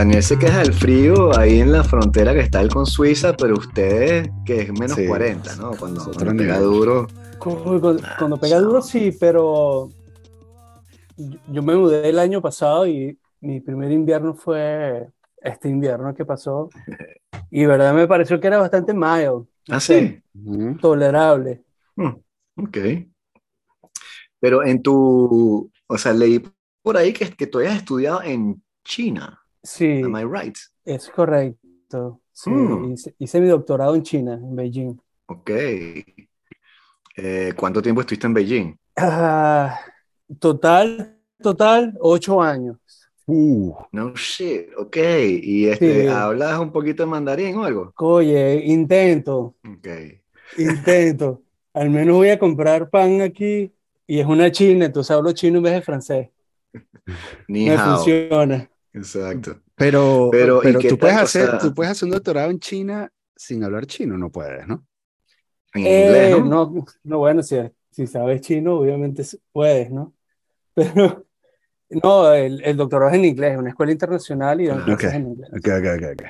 Daniel se queja del frío ahí en la frontera que está él con Suiza, pero ustedes que es menos Sí, 40, ¿no? Cuando, pega duro. Cu- cu- Ah, Cuando pega chao. duro, sí, pero yo- me mudé el año pasado y mi primer invierno fue este invierno que pasó. Y verdad me pareció que era bastante mild, Ah, sí. Tolerable. Mm, ok. Pero en tu, o sea, leí por ahí que, que tú hayas estudiado en China. Sí, Am I right? es correcto. Sí, Mm. hice, hice mi doctorado en China, en Beijing. Ok. Eh, ¿cuánto tiempo estuviste en Beijing? Ah, total, total, ocho años. Uh, No shit, ok. ¿Y este, Sí. hablas un poquito de mandarín o algo? Oye, intento, Ok. intento. Al menos voy a comprar pan aquí y es una china, entonces hablo chino en vez de francés. Ni Me hao. funciona. Exacto. pero, Pero, pero, ¿y qué tú puedes hacer, sea- tú puedes hacer un doctorado en China sin hablar chino, no puedes, ¿no? En Eh, inglés, ¿no? no, no, bueno, si, si sabes chino, obviamente puedes, ¿no? Pero no, el, el doctorado es en inglés, es una escuela internacional y dan Claro. clases Ok. en inglés. Ok, ok, ok.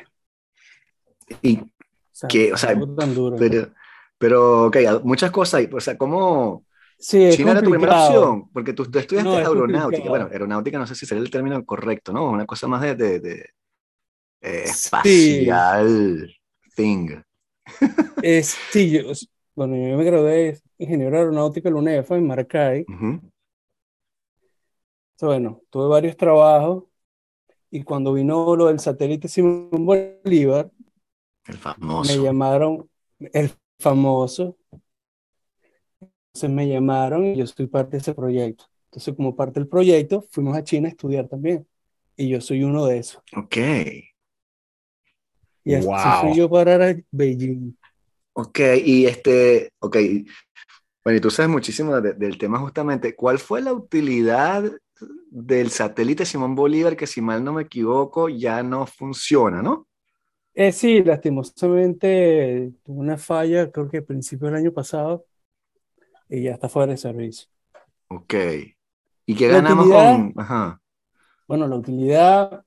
Y O sea, que, o sea, tan duro. Pero, pero, ok, muchas cosas. O sea, ¿cómo Sí, es China era tu primera complicado. opción? Porque tú, tú estudiaste No, aeronáutica. complicado. Bueno, aeronáutica no sé si sería el término correcto, ¿no? Una cosa más de, de, de, eh, Sí. espacial thing. Es, sí, yo, bueno, yo me gradué de ingeniero aeronáutico en la UNEFA en Maracay. Ujú. Bueno, tuve varios trabajos y cuando vino lo del satélite Simón Bolívar, El me famoso. llamaron el famoso. Entonces me llamaron y yo soy parte de ese proyecto. Entonces, como parte del proyecto, fuimos a China a estudiar también. Y yo soy uno de esos. Ok, Y así Wow. fui yo parar a Beijing. ok. Y este, ok. Bueno, y tú sabes muchísimo de- del tema justamente. ¿Cuál fue la utilidad del satélite Simón Bolívar que, si mal no me equivoco, ya no funciona, ¿no? Eh, sí, lastimosamente tuvo una falla, creo que a principios del año pasado, y ya está fuera de servicio. Ok. ¿Y qué ganamos con...? Ajá. Bueno, la utilidad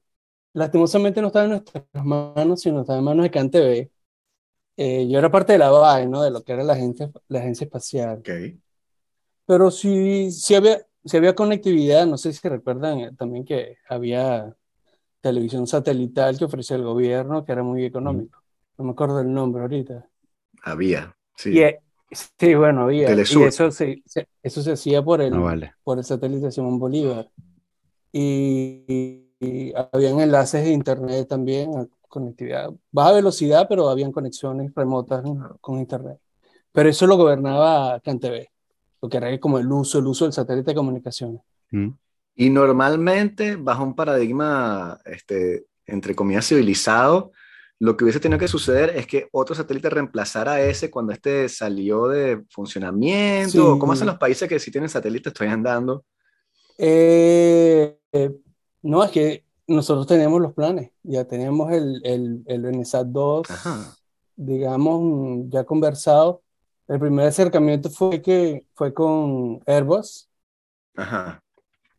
lastimosamente no está en nuestras manos, sino está en manos de CanTV. Eh, yo era parte de la BAE, ¿no? De lo que era la agencia, la agencia espacial. Ok. Pero sí, sí había, sí había conectividad, no sé si recuerdan eh, también que había televisión satelital que ofrecía el gobierno, que era muy económico. No me acuerdo el nombre ahorita. Había, sí. Y, eh, sí, bueno, había. Telesur. Y eso se, se- eso se hacía por el, No vale. por el satélite Simón Bolívar. Y, y- y habían enlaces de internet también, conectividad. Baja velocidad, pero habían conexiones remotas con internet. Pero eso lo gobernaba CanTV, lo que era como el uso, el uso del satélite de comunicaciones. Mm. Y normalmente, bajo un paradigma, este, entre comillas, civilizado, lo que hubiese tenido que suceder es que otro satélite reemplazara a ese cuando este salió de funcionamiento. Sí. ¿Cómo hacen los países que sí tienen satélites, estoy andando? Eh, eh, no, es que nosotros teníamos los planes, ya teníamos el, el, el Benesat 2, Ajá. digamos, ya conversado. El primer acercamiento fue que fue con Airbus, Ajá.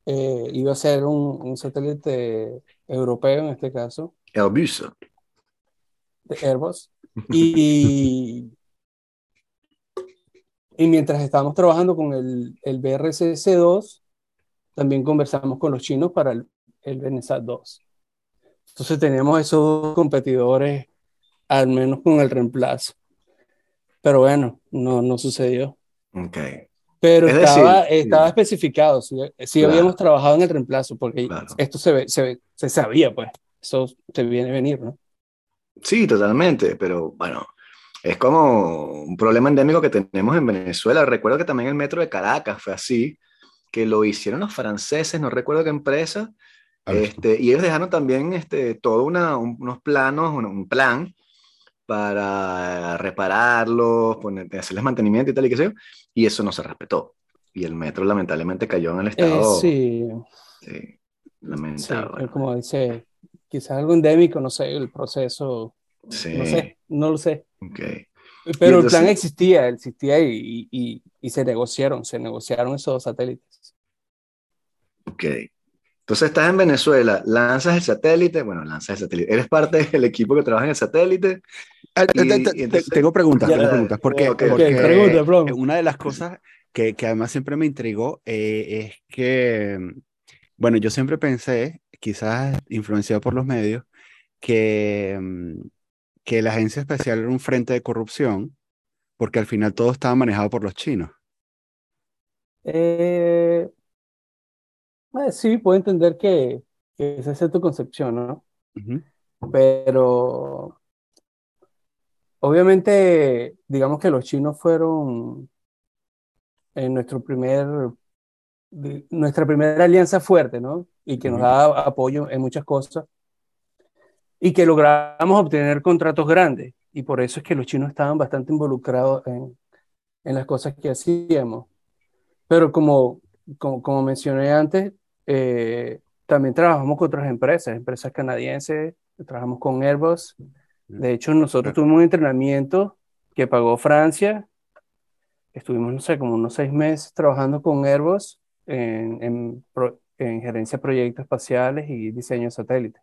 eh, iba a ser un, un satélite europeo en este caso, El buso. De Airbus. Y, y mientras estábamos trabajando con el, el BRCC2, también conversamos con los chinos para el, el Benesat 2. Entonces teníamos esos dos competidores, al menos con el reemplazo. Pero bueno, no, no sucedió. Ok. Pero Es estaba, decir, estaba sí. especificado, sí, sí Claro. habíamos trabajado en el reemplazo, porque Claro. esto se, ve- se, ve- se sabía, pues, eso se viene a venir, ¿no? Sí, totalmente, pero bueno, es como un problema endémico que tenemos en Venezuela. Recuerdo que también el metro de Caracas fue así, que lo hicieron los franceses, no recuerdo qué empresa, este, y ellos dejaron también este, todo una, un- unos planos, un, un plan para repararlos, poner, hacerles mantenimiento y tal y qué sé yo, y eso no se respetó. Y el metro lamentablemente cayó en el Eh, estado sí, sí, sí, lamentable. como dice, quizás algo endémico, no sé, el proceso, Sí, no sé, no lo sé. ok. Pero el entonces- plan existía, existía y, y, y se negociaron, se negociaron esos dos satélites. Ok. Entonces estás en Venezuela, lanzas el satélite, bueno, lanzas el satélite, eres parte del equipo que trabaja en el satélite. Ah, y- entonces- tengo preguntas, Ya, tengo preguntas. Porque, ok, porque ok, pregunta, bro. una de las cosas que, que además siempre me intrigó eh, es que, mm, bueno, yo siempre pensé, quizás influenciado por los medios, que, mm, que la agencia espacial era un frente de corrupción, porque al final todo estaba manejado por los chinos. Eh, eh, sí, puedo entender que, que esa es tu concepción, ¿no? Pero obviamente, digamos que los chinos fueron en nuestro primer, nuestra primera alianza fuerte, ¿no? Y que nos da apoyo en muchas cosas y que logramos obtener contratos grandes. Y por eso es que los chinos estaban bastante involucrados en, en las cosas que hacíamos. Pero como, como, como mencioné antes, eh, también trabajamos con otras empresas, empresas canadienses, trabajamos con Airbus. De hecho, nosotros tuvimos un entrenamiento que pagó Francia. Estuvimos, no sé, como unos seis meses trabajando con Airbus en, en, pro- en gerencia de proyectos espaciales y diseño de satélites.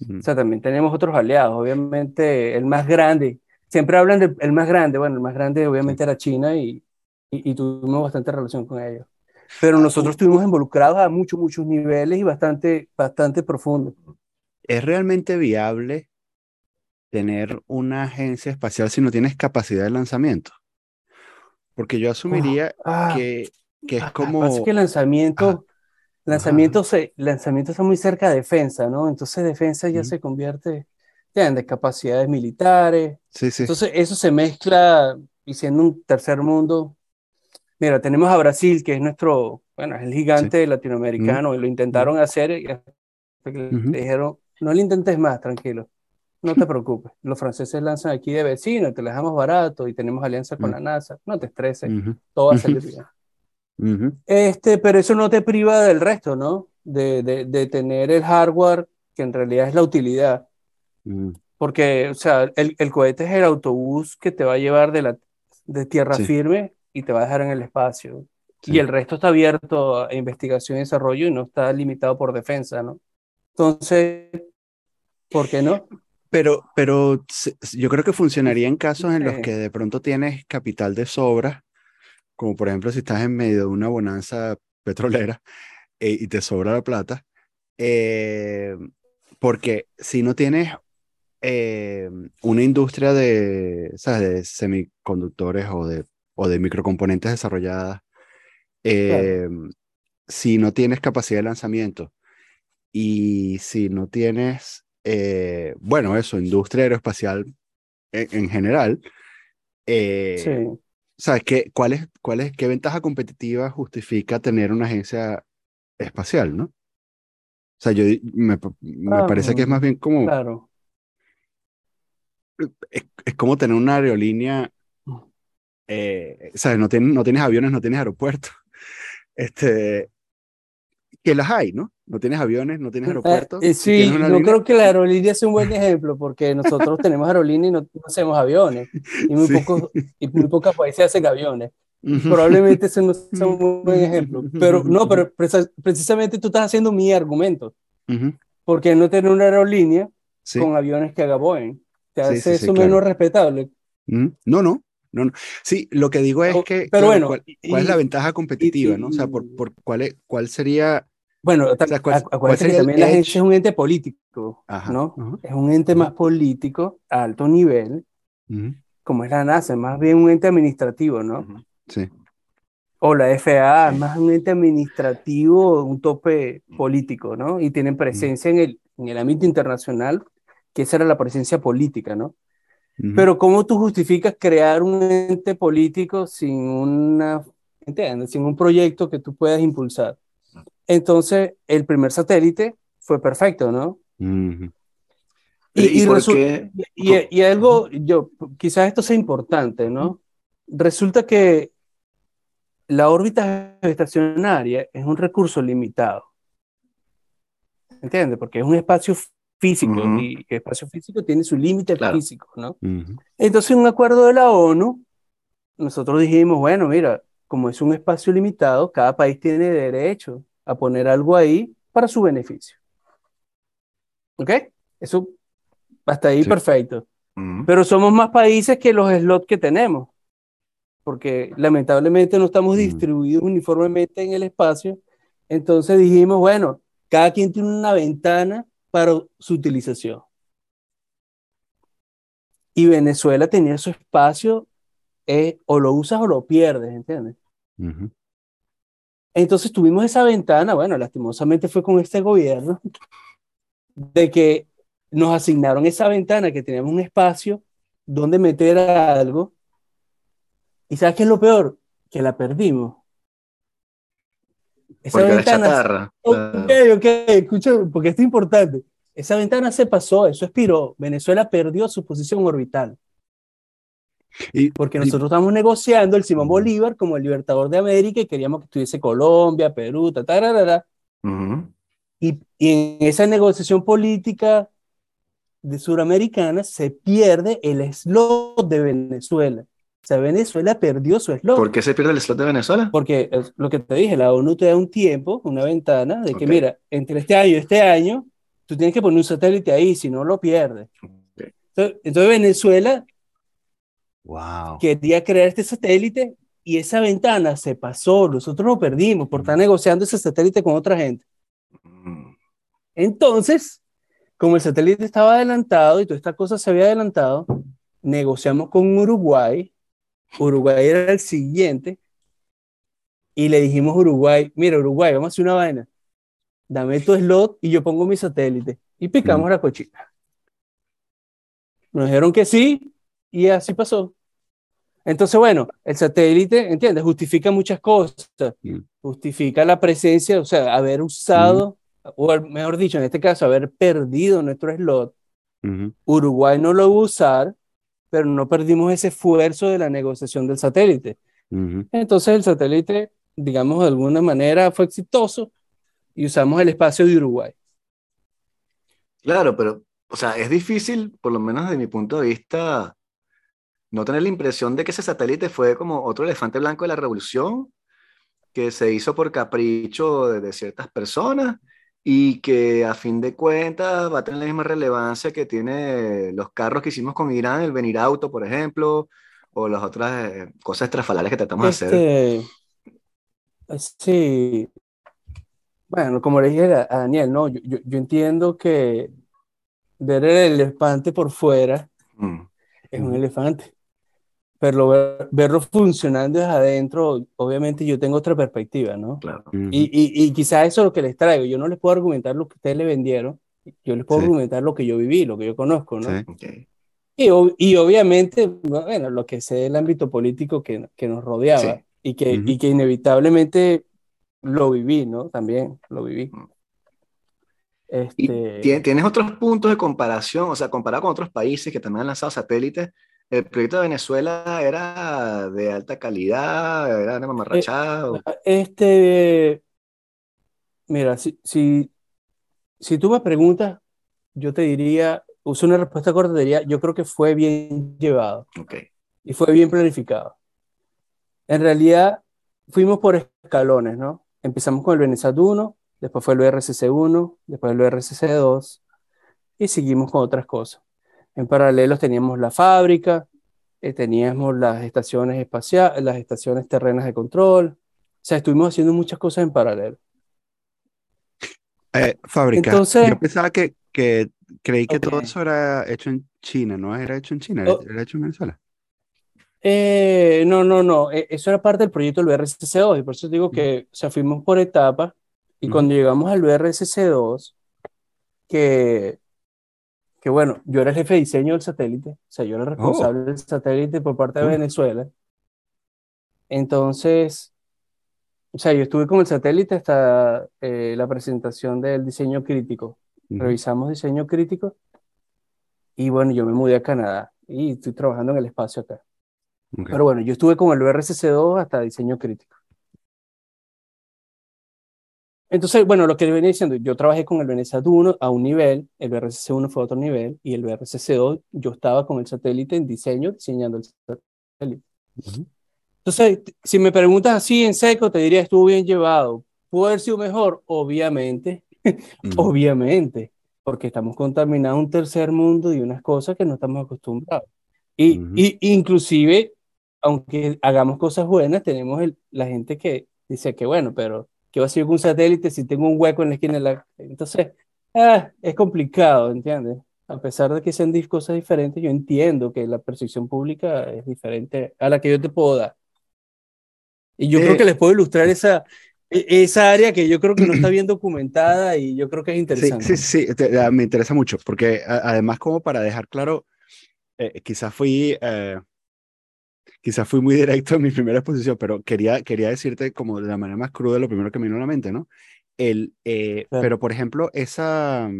ujú. O sea, también tenemos otros aliados. Obviamente, el más grande, siempre hablan del el más grande. Bueno, el más grande obviamente era China y, y, y tuvimos bastante relación con ellos. Pero nosotros estuvimos involucrados a muchos, muchos niveles y bastante, bastante profundos. ¿Es realmente viable tener una agencia espacial si no tienes capacidad de lanzamiento? Porque yo asumiría Ah, que, que es ah, como... pasa que el lanzamiento, Ajá. lanzamiento, se, lanzamiento está muy cerca de defensa, ¿no? Entonces defensa ya Ujú. se convierte ya, en de capacidades militares. Sí, sí. Entonces eso se mezcla y siendo un tercer mundo. Mira, tenemos a Brasil, que es nuestro, bueno, es el gigante latinoamericano, y lo intentaron hacer y hasta que le dijeron, no lo intentes más, tranquilo, no te preocupes. Los franceses lanzan aquí de vecino, te lo dejamos barato y tenemos alianza con Mm. la NASA, no te estreses, todo va a salir bien. Este, pero eso no te priva del resto, ¿no? De, de, de tener el hardware, que en realidad es la utilidad. Mm, Porque, o sea, el, el cohete es el autobús que te va a llevar de, la, de tierra Sí. firme y te va a dejar en el espacio. Sí. Y el resto está abierto a investigación y desarrollo y no está limitado por defensa, ¿no? Entonces, ¿por qué no? Pero, pero yo creo que funcionaría en casos en los que de pronto tienes capital de sobra, como por ejemplo si estás en medio de una bonanza petrolera eh, y te sobra la plata, eh, porque si no tienes eh, una industria de, ¿sabes? de semiconductores o de, o de microcomponentes desarrolladas, eh, si no tienes capacidad de lanzamiento y si no tienes, eh, bueno, eso, industria aeroespacial en, en general, eh, Sí. ¿Sabes qué, cuál es, cuál es, qué ventaja competitiva justifica tener una agencia espacial, ¿no? O sea, yo me, me Ah, parece que es más bien como, Claro. es, es como tener una aerolínea, eh, ¿sabes? No, tienes no tienes aviones, no tienes aeropuertos. Este, que las hay, ¿no? No tienes aviones, no tienes aeropuertos. Eh, eh, y sí, una no creo que la aerolínea sea un buen ejemplo, porque nosotros tenemos aerolínea y no, no hacemos aviones, y muy, Sí. pocos, y muy pocos países hacen aviones. Probablemente ese no sea un buen ejemplo. Pero no, pero precisamente tú estás haciendo mi argumento, Ujú. porque no tener una aerolínea Sí. con aviones que haga Boeing te hace sí, eso claro. menos respetable. Mm, No, no, no, no. Sí, lo que digo es que, pero claro, bueno, ¿cuál, y- es la ventaja competitiva, y- no? O sea, por, por cuál, es- cuál sería, Bueno, ta- sea, ¿cuál- acu- cuál acuérdate que sería el también la agencia es un ente político, Ajá, ¿no? ajá. Es un ente más político, a alto nivel, como es la NASA, más bien un ente administrativo, ¿no? Sí, O la FAA, más un ente administrativo, un tope político, ¿no? Y tienen presencia en el, en el ámbito internacional, que esa era la presencia política, ¿no? Pero ¿cómo tú justificas crear un ente político sin una, ¿entiendes? Sin un proyecto que tú puedas impulsar? Entonces, el primer satélite fue perfecto, ¿no? ujú, Y, ¿Y y por resu- qué? y, y- y algo, yo, quizás esto sea importante, ¿no? Resulta que la órbita estacionaria es un recurso limitado. ¿Entiendes? Porque es un espacio físico Ujú. y el espacio físico tiene su límite Claro. físico, ¿no? ujú, Entonces, en un acuerdo de la ONU, nosotros dijimos, bueno, mira, como es un espacio limitado, cada país tiene derecho a poner algo ahí para su beneficio. ¿Ok? Eso hasta ahí Sí. perfecto. Pero somos más países que los slots que tenemos, porque lamentablemente no estamos distribuidos uniformemente en el espacio. Entonces dijimos, bueno, cada quien tiene una ventana para su utilización. Y Venezuela tenía su espacio, eh, o lo usas o lo pierdes, ¿entiendes? Entonces tuvimos esa ventana, bueno, lastimosamente fue con este gobierno, de que nos asignaron esa ventana, que teníamos un espacio donde meter algo. ¿Y sabes qué es lo peor? Que la perdimos. Esa Porque era ventana, chatarra. ok, ok, escucha, porque esto es importante. Esa ventana se pasó, eso expiró. Venezuela perdió su posición orbital. Y, Porque y- nosotros estamos negociando el Simón. Bolívar como el libertador de América y queríamos que estuviese Colombia, Perú, ta, ta, ra. Ujú. Y, y en esa negociación política de suramericana se pierde el slot de Venezuela. Sea, Venezuela perdió su slot. ¿Por qué se pierde el slot de Venezuela? Porque es lo que te dije, la ONU te da un tiempo, una ventana, de que mira, entre este año y este año, tú tienes que poner un satélite ahí, si no lo pierdes. Ok. Entonces, entonces Venezuela wow. quería crear este satélite y esa ventana se pasó, nosotros lo perdimos por estar negociando ese satélite con otra gente. Mm. Entonces, como el satélite estaba adelantado y toda esta cosa se había adelantado, negociamos con Uruguay. Uruguay era el siguiente. Y le dijimos a Uruguay, mira Uruguay, vamos a hacer una vaina. Dame tu slot y yo pongo mi satélite. Y picamos Mm. la cochina. Nos dijeron que sí y así pasó. Entonces, bueno, el satélite, ¿entiendes? Justifica muchas cosas. Mm. Justifica la presencia, o sea, haber usado, o al- mejor dicho, en este caso, haber perdido nuestro slot. Uruguay no lo va a usar, pero no perdimos ese esfuerzo de la negociación del satélite. Entonces, el satélite, digamos, de alguna manera fue exitoso y usamos el espacio de Uruguay. Claro, pero, o sea, es difícil, por lo menos desde mi punto de vista, no tener la impresión de que ese satélite fue como otro elefante blanco de la revolución, que se hizo por capricho de, de ciertas personas y que a fin de cuentas va a tener la misma relevancia que tiene los carros que hicimos con Irán, el Venirauto, por ejemplo, o las otras eh, cosas estrafalarias que tratamos de hacer. Este, sí, bueno, como le dije a, Daniel, no, yo, yo, yo entiendo que ver el elefante por fuera Mm, es un elefante, pero ver- verlo funcionando desde adentro, obviamente yo tengo otra perspectiva, ¿no? claro. Y, y, y quizás eso es lo que les traigo. Yo no les puedo argumentar lo que ustedes le vendieron, yo les puedo Sí. argumentar lo que yo viví, lo que yo conozco, ¿no? Sí. Ok. Y, y obviamente, bueno, lo que sé del ámbito político que, que nos rodeaba Sí. y, que, Ujú. y que inevitablemente lo viví, ¿no? También lo viví. Mm. ¿Y Este, tie- tienes otros puntos de comparación? O sea, comparado con otros países que también han lanzado satélites, ¿el proyecto de Venezuela era de alta calidad? ¿Era una mamarrachada? o- este, mira, si, si, si tú me preguntas, yo te diría, uso una respuesta corta, te diría, yo creo que fue bien llevado. Ok. y fue bien planificado. En realidad, fuimos por escalones, ¿no? Empezamos con el Benesat 1, después fue el BRCC 1, después el BRCC 2, y seguimos con otras cosas. En paralelo teníamos la fábrica, eh, teníamos las estaciones espaciales, las estaciones terrenas de control. O sea, estuvimos haciendo muchas cosas en paralelo. Eh, fábrica. Entonces- Yo pensaba que, que creí que todo Ok. eso era hecho en China, ¿no? Era hecho en China, era, Oh. era hecho en Venezuela. Eh, no, no, no. eh, Eso era parte del proyecto del BRCC2 y por eso digo que, o sea, fuimos por etapas y Ujú. cuando llegamos al BRCC2, que, que bueno, yo era el jefe de diseño del satélite, o sea, yo era el responsable del satélite por parte de. Venezuela. Entonces, o sea, yo estuve con el satélite hasta eh, la presentación del diseño crítico. Ujú. Revisamos diseño crítico y bueno, yo me mudé a Canadá y estoy trabajando en el espacio acá. Pero bueno, yo estuve con el BRCC2 hasta diseño crítico. Entonces, bueno, lo que le venía diciendo, yo trabajé con el BNSAT 1 a un nivel, el BRCC1 fue a otro nivel, y el BRCC2 yo estaba con el satélite en diseño, diseñando el satélite. Ujú. Entonces, si me preguntas así en seco, te diría, estuvo bien llevado. ¿Pudo haber sido mejor? Obviamente, obviamente, porque estamos contaminados un tercer mundo y unas cosas que no estamos acostumbrados. Y, y inclusive, aunque hagamos cosas buenas, tenemos el, la gente que dice que bueno, pero ¿qué va a ser un satélite si tengo un hueco en la esquina de la... Entonces, ah, es complicado, ¿entiendes? A pesar de que sean cosas diferentes, yo entiendo que la percepción pública es diferente a la que yo te puedo dar. Y yo creo que les puedo ilustrar esa, e, esa área que yo creo que no está bien documentada y yo creo que es interesante. Sí, sí, sí, me interesa mucho, porque además como para dejar claro, eh, quizás fui... Eh, quizás fui muy directo en mi primera exposición, pero quería, quería decirte como de la manera más cruda lo primero que me vino a la mente, ¿no? El, eh, Pero, por ejemplo, esa,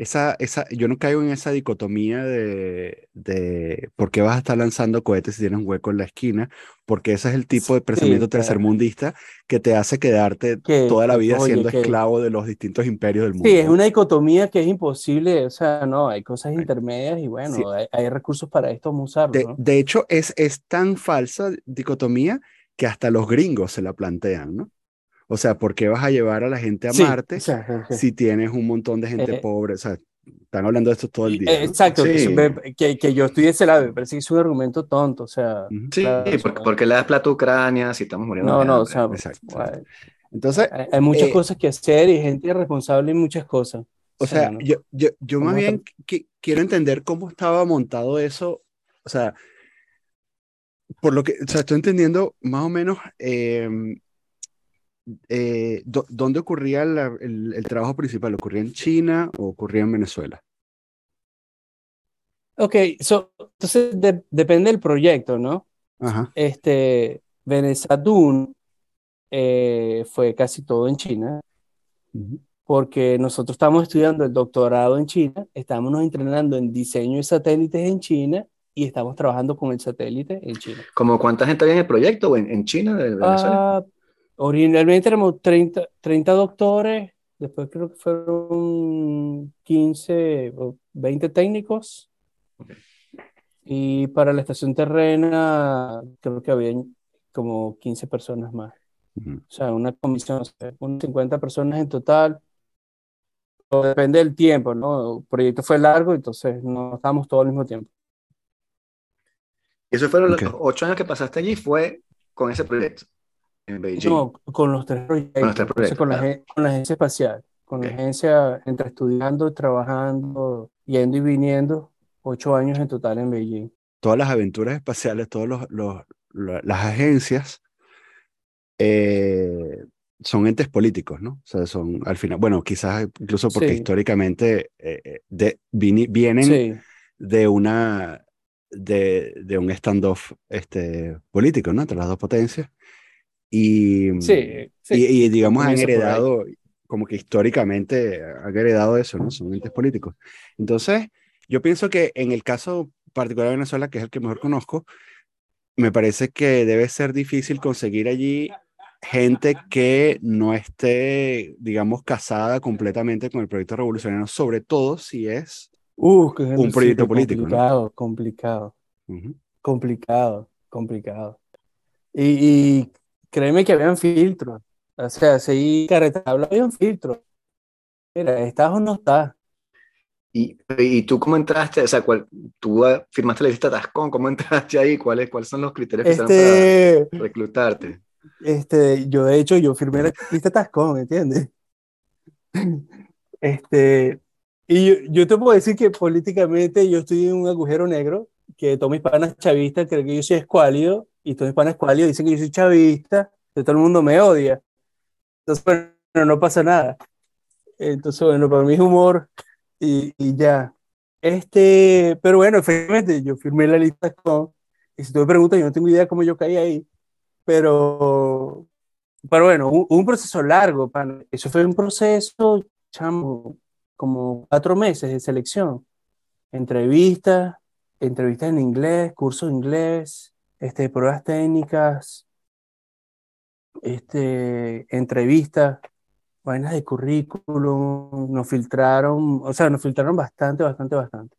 esa, esa, yo no caigo en esa dicotomía de, de por qué vas a estar lanzando cohetes si tienes un hueco en la esquina, porque ese es el tipo de pensamiento tercermundista que te hace quedarte toda la vida siendo esclavo de los distintos imperios del mundo. Sí, es una dicotomía que es imposible, o sea, no, hay cosas intermedias y bueno, hay, recursos para esto, vamos a usarlo. De, de, hecho, es, es tan falsa dicotomía que hasta los gringos se la plantean, ¿no? O sea, ¿por qué vas a llevar a la gente a Marte si tienes un montón de gente eh, pobre? O sea, están hablando de esto todo el día. Exacto, que, que, yo estoy de ese lado, me parece que es un argumento tonto, o sea. Sí, porque, le das plata a Ucrania si estamos muriendo. No, no, o sea, exacto. Entonces, hay, muchas eh, cosas que hacer y gente responsable en muchas cosas. O sea, yo, yo, yo más bien quiero entender cómo estaba montado eso, o sea, por lo que, o sea, estoy entendiendo más o menos em, eh, ¿dónde ocurría el, trabajo principal? ¿Ocurría en China o ocurría en Venezuela? Ok, entonces depende del proyecto, ¿no? Ajá. Este, Venezadun eh, fue casi todo en China, porque nosotros estamos estudiando el doctorado en China, estamos entrenando en diseño de satélites en China y estamos trabajando con el satélite en China. ¿Cómo cuánta gente había en el proyecto en, en China de Venezuela? Ah, Originalmente éramos 30, 30 doctores, después creo que fueron 15 o 20 técnicos. Y para la estación terrena creo que había como 15 personas más. O sea, una comisión, unas 50 personas en total. depende del tiempo, ¿no? El proyecto fue largo, entonces no estábamos todo al mismo tiempo. ¿Y esos fueron los ocho años que pasaste allí? ¿Fue con ese proyecto? No, con los tres proyectos. Con, la, agencia espacial, con la agencia entre estudiando, trabajando, yendo y viniendo, ocho años en total en Beijing. Todas las aventuras espaciales, todas los, las agencias eh, son entes políticos, ¿no? O sea, son al final, bueno, quizás incluso porque históricamente eh, eh, de, vienen de una de, de, un standoff este, político, ¿no? Entre las dos potencias. Y, sí, y, digamos, han heredado, como que históricamente han heredado eso, ¿no? Son entes políticos. Entonces, yo pienso que en el caso particular de Venezuela, que es el que mejor conozco, me parece que debe ser difícil conseguir allí gente que no esté, digamos, casada completamente con el proyecto revolucionario, sobre todo si es uh, un proyecto político. Complicado, complicado, complicado, complicado. Y, y, créeme que habían filtros. O sea, si carretablo había un filtro. Mira, ¿estás o no estás? ¿Y, ¿Y tú cómo entraste? O sea, ¿cuál, tú firmaste la lista Tascón, ¿cómo entraste ahí? ¿Cuáles, ¿Cuáles son los criterios que este, para reclutarte? Este, yo de hecho, yo firmé la lista Tascón, ¿entiendes? Este, y yo, yo, te puedo decir que políticamente yo estoy en un agujero negro, que todos mis panas chavistas creen que yo soy escuálido, y todos mis panas dicen que yo soy chavista, que todo el mundo me odia. Entonces, bueno, no pasa nada. Entonces, bueno, para mí es humor y, y ya. Este, pero bueno, efectivamente, yo firmé la lista con, y si tú me preguntas, yo no tengo idea cómo yo caí ahí, pero, pero bueno, hubo un proceso largo, eso fue un proceso, chamo, como cuatro meses de selección, entrevistas, entrevistas en inglés, curso de inglés, este, pruebas técnicas, este, entrevistas, vainas de currículum, nos filtraron, o sea, nos filtraron bastante, bastante, bastante.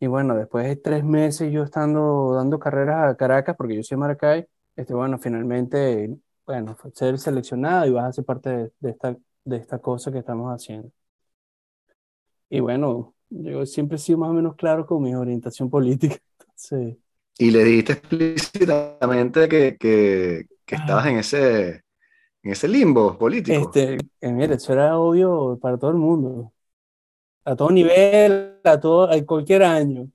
Y bueno, después de tres meses yo estando dando carreras a Caracas, porque yo soy de Maracay, este, bueno, finalmente, bueno, ser seleccionado y vas a ser parte de, esta de esta cosa que estamos haciendo. Y bueno, yo siempre he sido más o menos claro con mi orientación política. Entonces, Y le dijiste explícitamente que, que, que estabas en ese, en ese limbo político. este, eh, mira, eso era obvio para todo el mundo. A todo nivel, a todo, a cualquier año.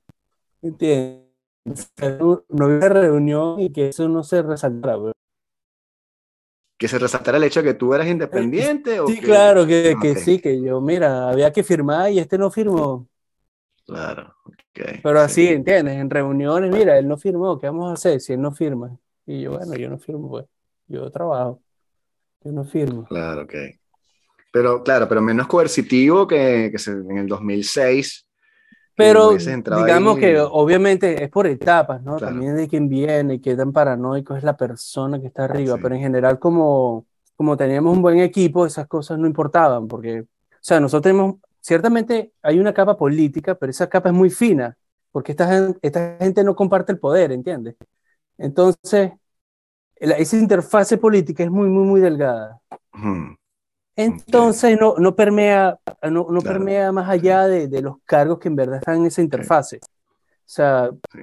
¿Entiendes? No, había reunión y que eso no se resaltara. Que se resaltara el hecho de que tú eras independiente. o Sí, que- claro, que, que Ok, sí, que yo, mira, había que firmar y este no firmó. Claro, ok, Pero así, sí, ¿entiendes? En reuniones, mira, él no firmó, ¿qué vamos a hacer si él no firma? Y yo, bueno, yo no firmo, pues. Yo trabajo, yo no firmo. Claro, ok. Pero claro, pero menos coercitivo que, que en el 2006. que Pero digamos ahí. que obviamente es por etapas, ¿no? Claro. También de quién viene y qué tan paranoico es la persona que está arriba, Sí. pero en general como, como teníamos un buen equipo, esas cosas no importaban, porque, o sea, nosotros tenemos, ciertamente hay una capa política, pero esa capa es muy fina, porque esta, esta gente no comparte el poder, ¿entiendes? Entonces, la- esa interfase política es muy, muy, muy delgada. Ujú, Entonces no, no permea, no, no Claro. permea más allá de, de los cargos que en verdad están en esa interfase. O sea, Sí.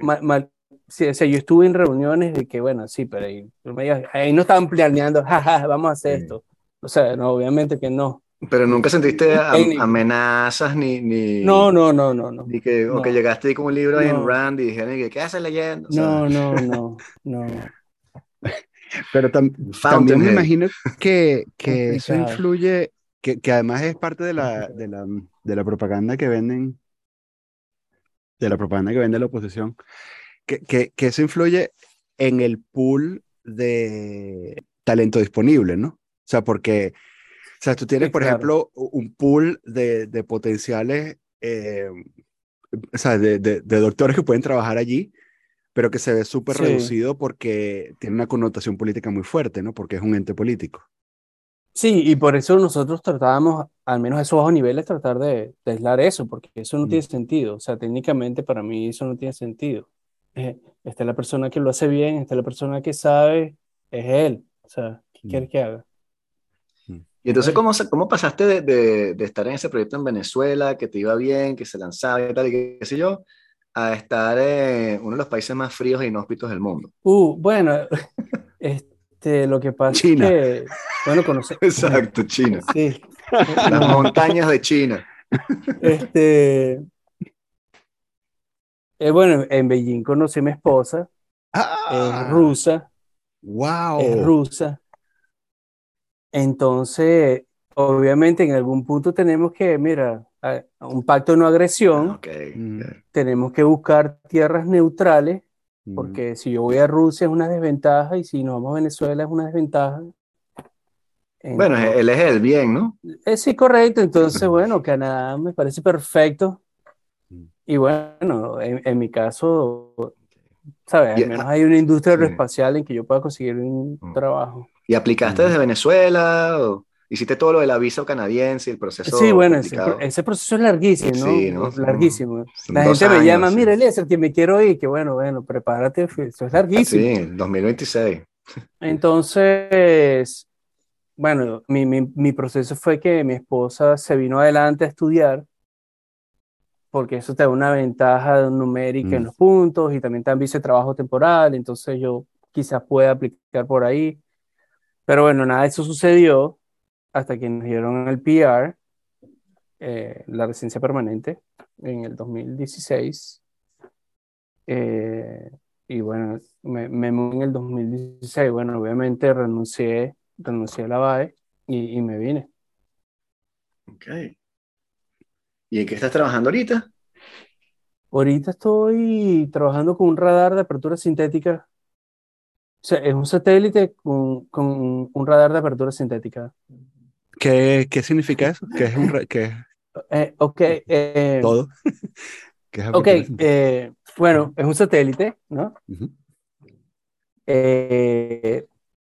sí, o sea, yo estuve en reuniones de que, bueno, sí, pero ahí, ahí no estaban planeando, jaja, vamos a hacer Sí. esto. O sea, no, obviamente que no. Pero nunca sentiste am- amenazas ni, ni, No, no, no, no, no. ni que, o no. que llegaste ahí con un libro en No. Rand y dijeron, que, ¿qué haces leyendo? O sea, No, no, no, no. Pero tam- también me imagino que, que eso influye, que, que además es parte de la, de la, de la propaganda que venden, de la propaganda que vende la oposición, que, que, que eso influye en el pool de talento disponible, ¿no? O sea, porque, o sea, tú tienes, Sí, por claro. ejemplo, un pool de, de potenciales, eh, o sea, de, de, de doctores que pueden trabajar allí, pero que se ve súper Sí. reducido porque tiene una connotación política muy fuerte, ¿no? Porque es un ente político. Sí, y por eso nosotros tratábamos, al menos a esos bajos niveles, tratar de, aislar eso, porque eso no Mm. tiene sentido. O sea, técnicamente para mí eso no tiene sentido. Eh, esta es la persona que lo hace bien, esta es la persona que sabe, es él. O sea, ¿qué Mm. quieres que haga? Y entonces. ¿cómo, cómo pasaste de, de- de estar en ese proyecto en Venezuela, que te iba bien, que se lanzaba y tal, y qué, qué sé yo, a estar en uno de los países más fríos e inhóspitos del mundo? Uh, bueno, este, lo que pasa China. es que, bueno, conocer. Exacto, China. Sí. Las montañas de China. Este, eh, bueno, en Beijing conocí a mi esposa, ¡Ah! es rusa. ¡Wow! es rusa. Entonces, obviamente en algún punto tenemos que, mira, un pacto de no agresión, Ah, Mm. tenemos que buscar tierras neutrales, Mm. porque si yo voy a Rusia es una desventaja y si nos vamos a Venezuela es una desventaja. Bueno, él es el bien, ¿no? eh, sí, correcto. Entonces, bueno, Canadá me parece perfecto. Mm. Y bueno, en, en mi caso, ¿sabes? Al menos hay una industria aeroespacial en que yo pueda conseguir un trabajo. ¿Y aplicaste desde Venezuela? o hiciste todo lo del aviso canadiense y el proceso Sí, bueno, ese, ese proceso es larguísimo, ¿no? Sí, ¿no? Es larguísimo. Son La gente me años, llama, sí. mira, Eliezer, que me quiero ir, que bueno, bueno, prepárate, eso es larguísimo. Sí, 2026. Entonces, bueno, mi, mi, mi proceso fue que mi esposa se vino adelante a estudiar, porque eso te da una ventaja numérica en Mm. los puntos y también te vice trabajo temporal, entonces yo quizás pueda aplicar por ahí. Pero bueno, nada de eso sucedió hasta que nos dieron el PR, eh, la residencia permanente, en el 2016. Eh, y bueno, me, me en el 2016. Bueno, obviamente renuncié, renuncié a la BAE y, y me vine. Ok. ¿Y en qué estás trabajando ahorita? Ahorita estoy trabajando con un radar de apertura sintética. Sea, es un satélite con, con un radar de apertura sintética. ¿Qué, qué significa eso? ¿Qué es un qué Eh, ok, eh, todo? ¿Qué es ok, eh, bueno, es un satélite, ¿no?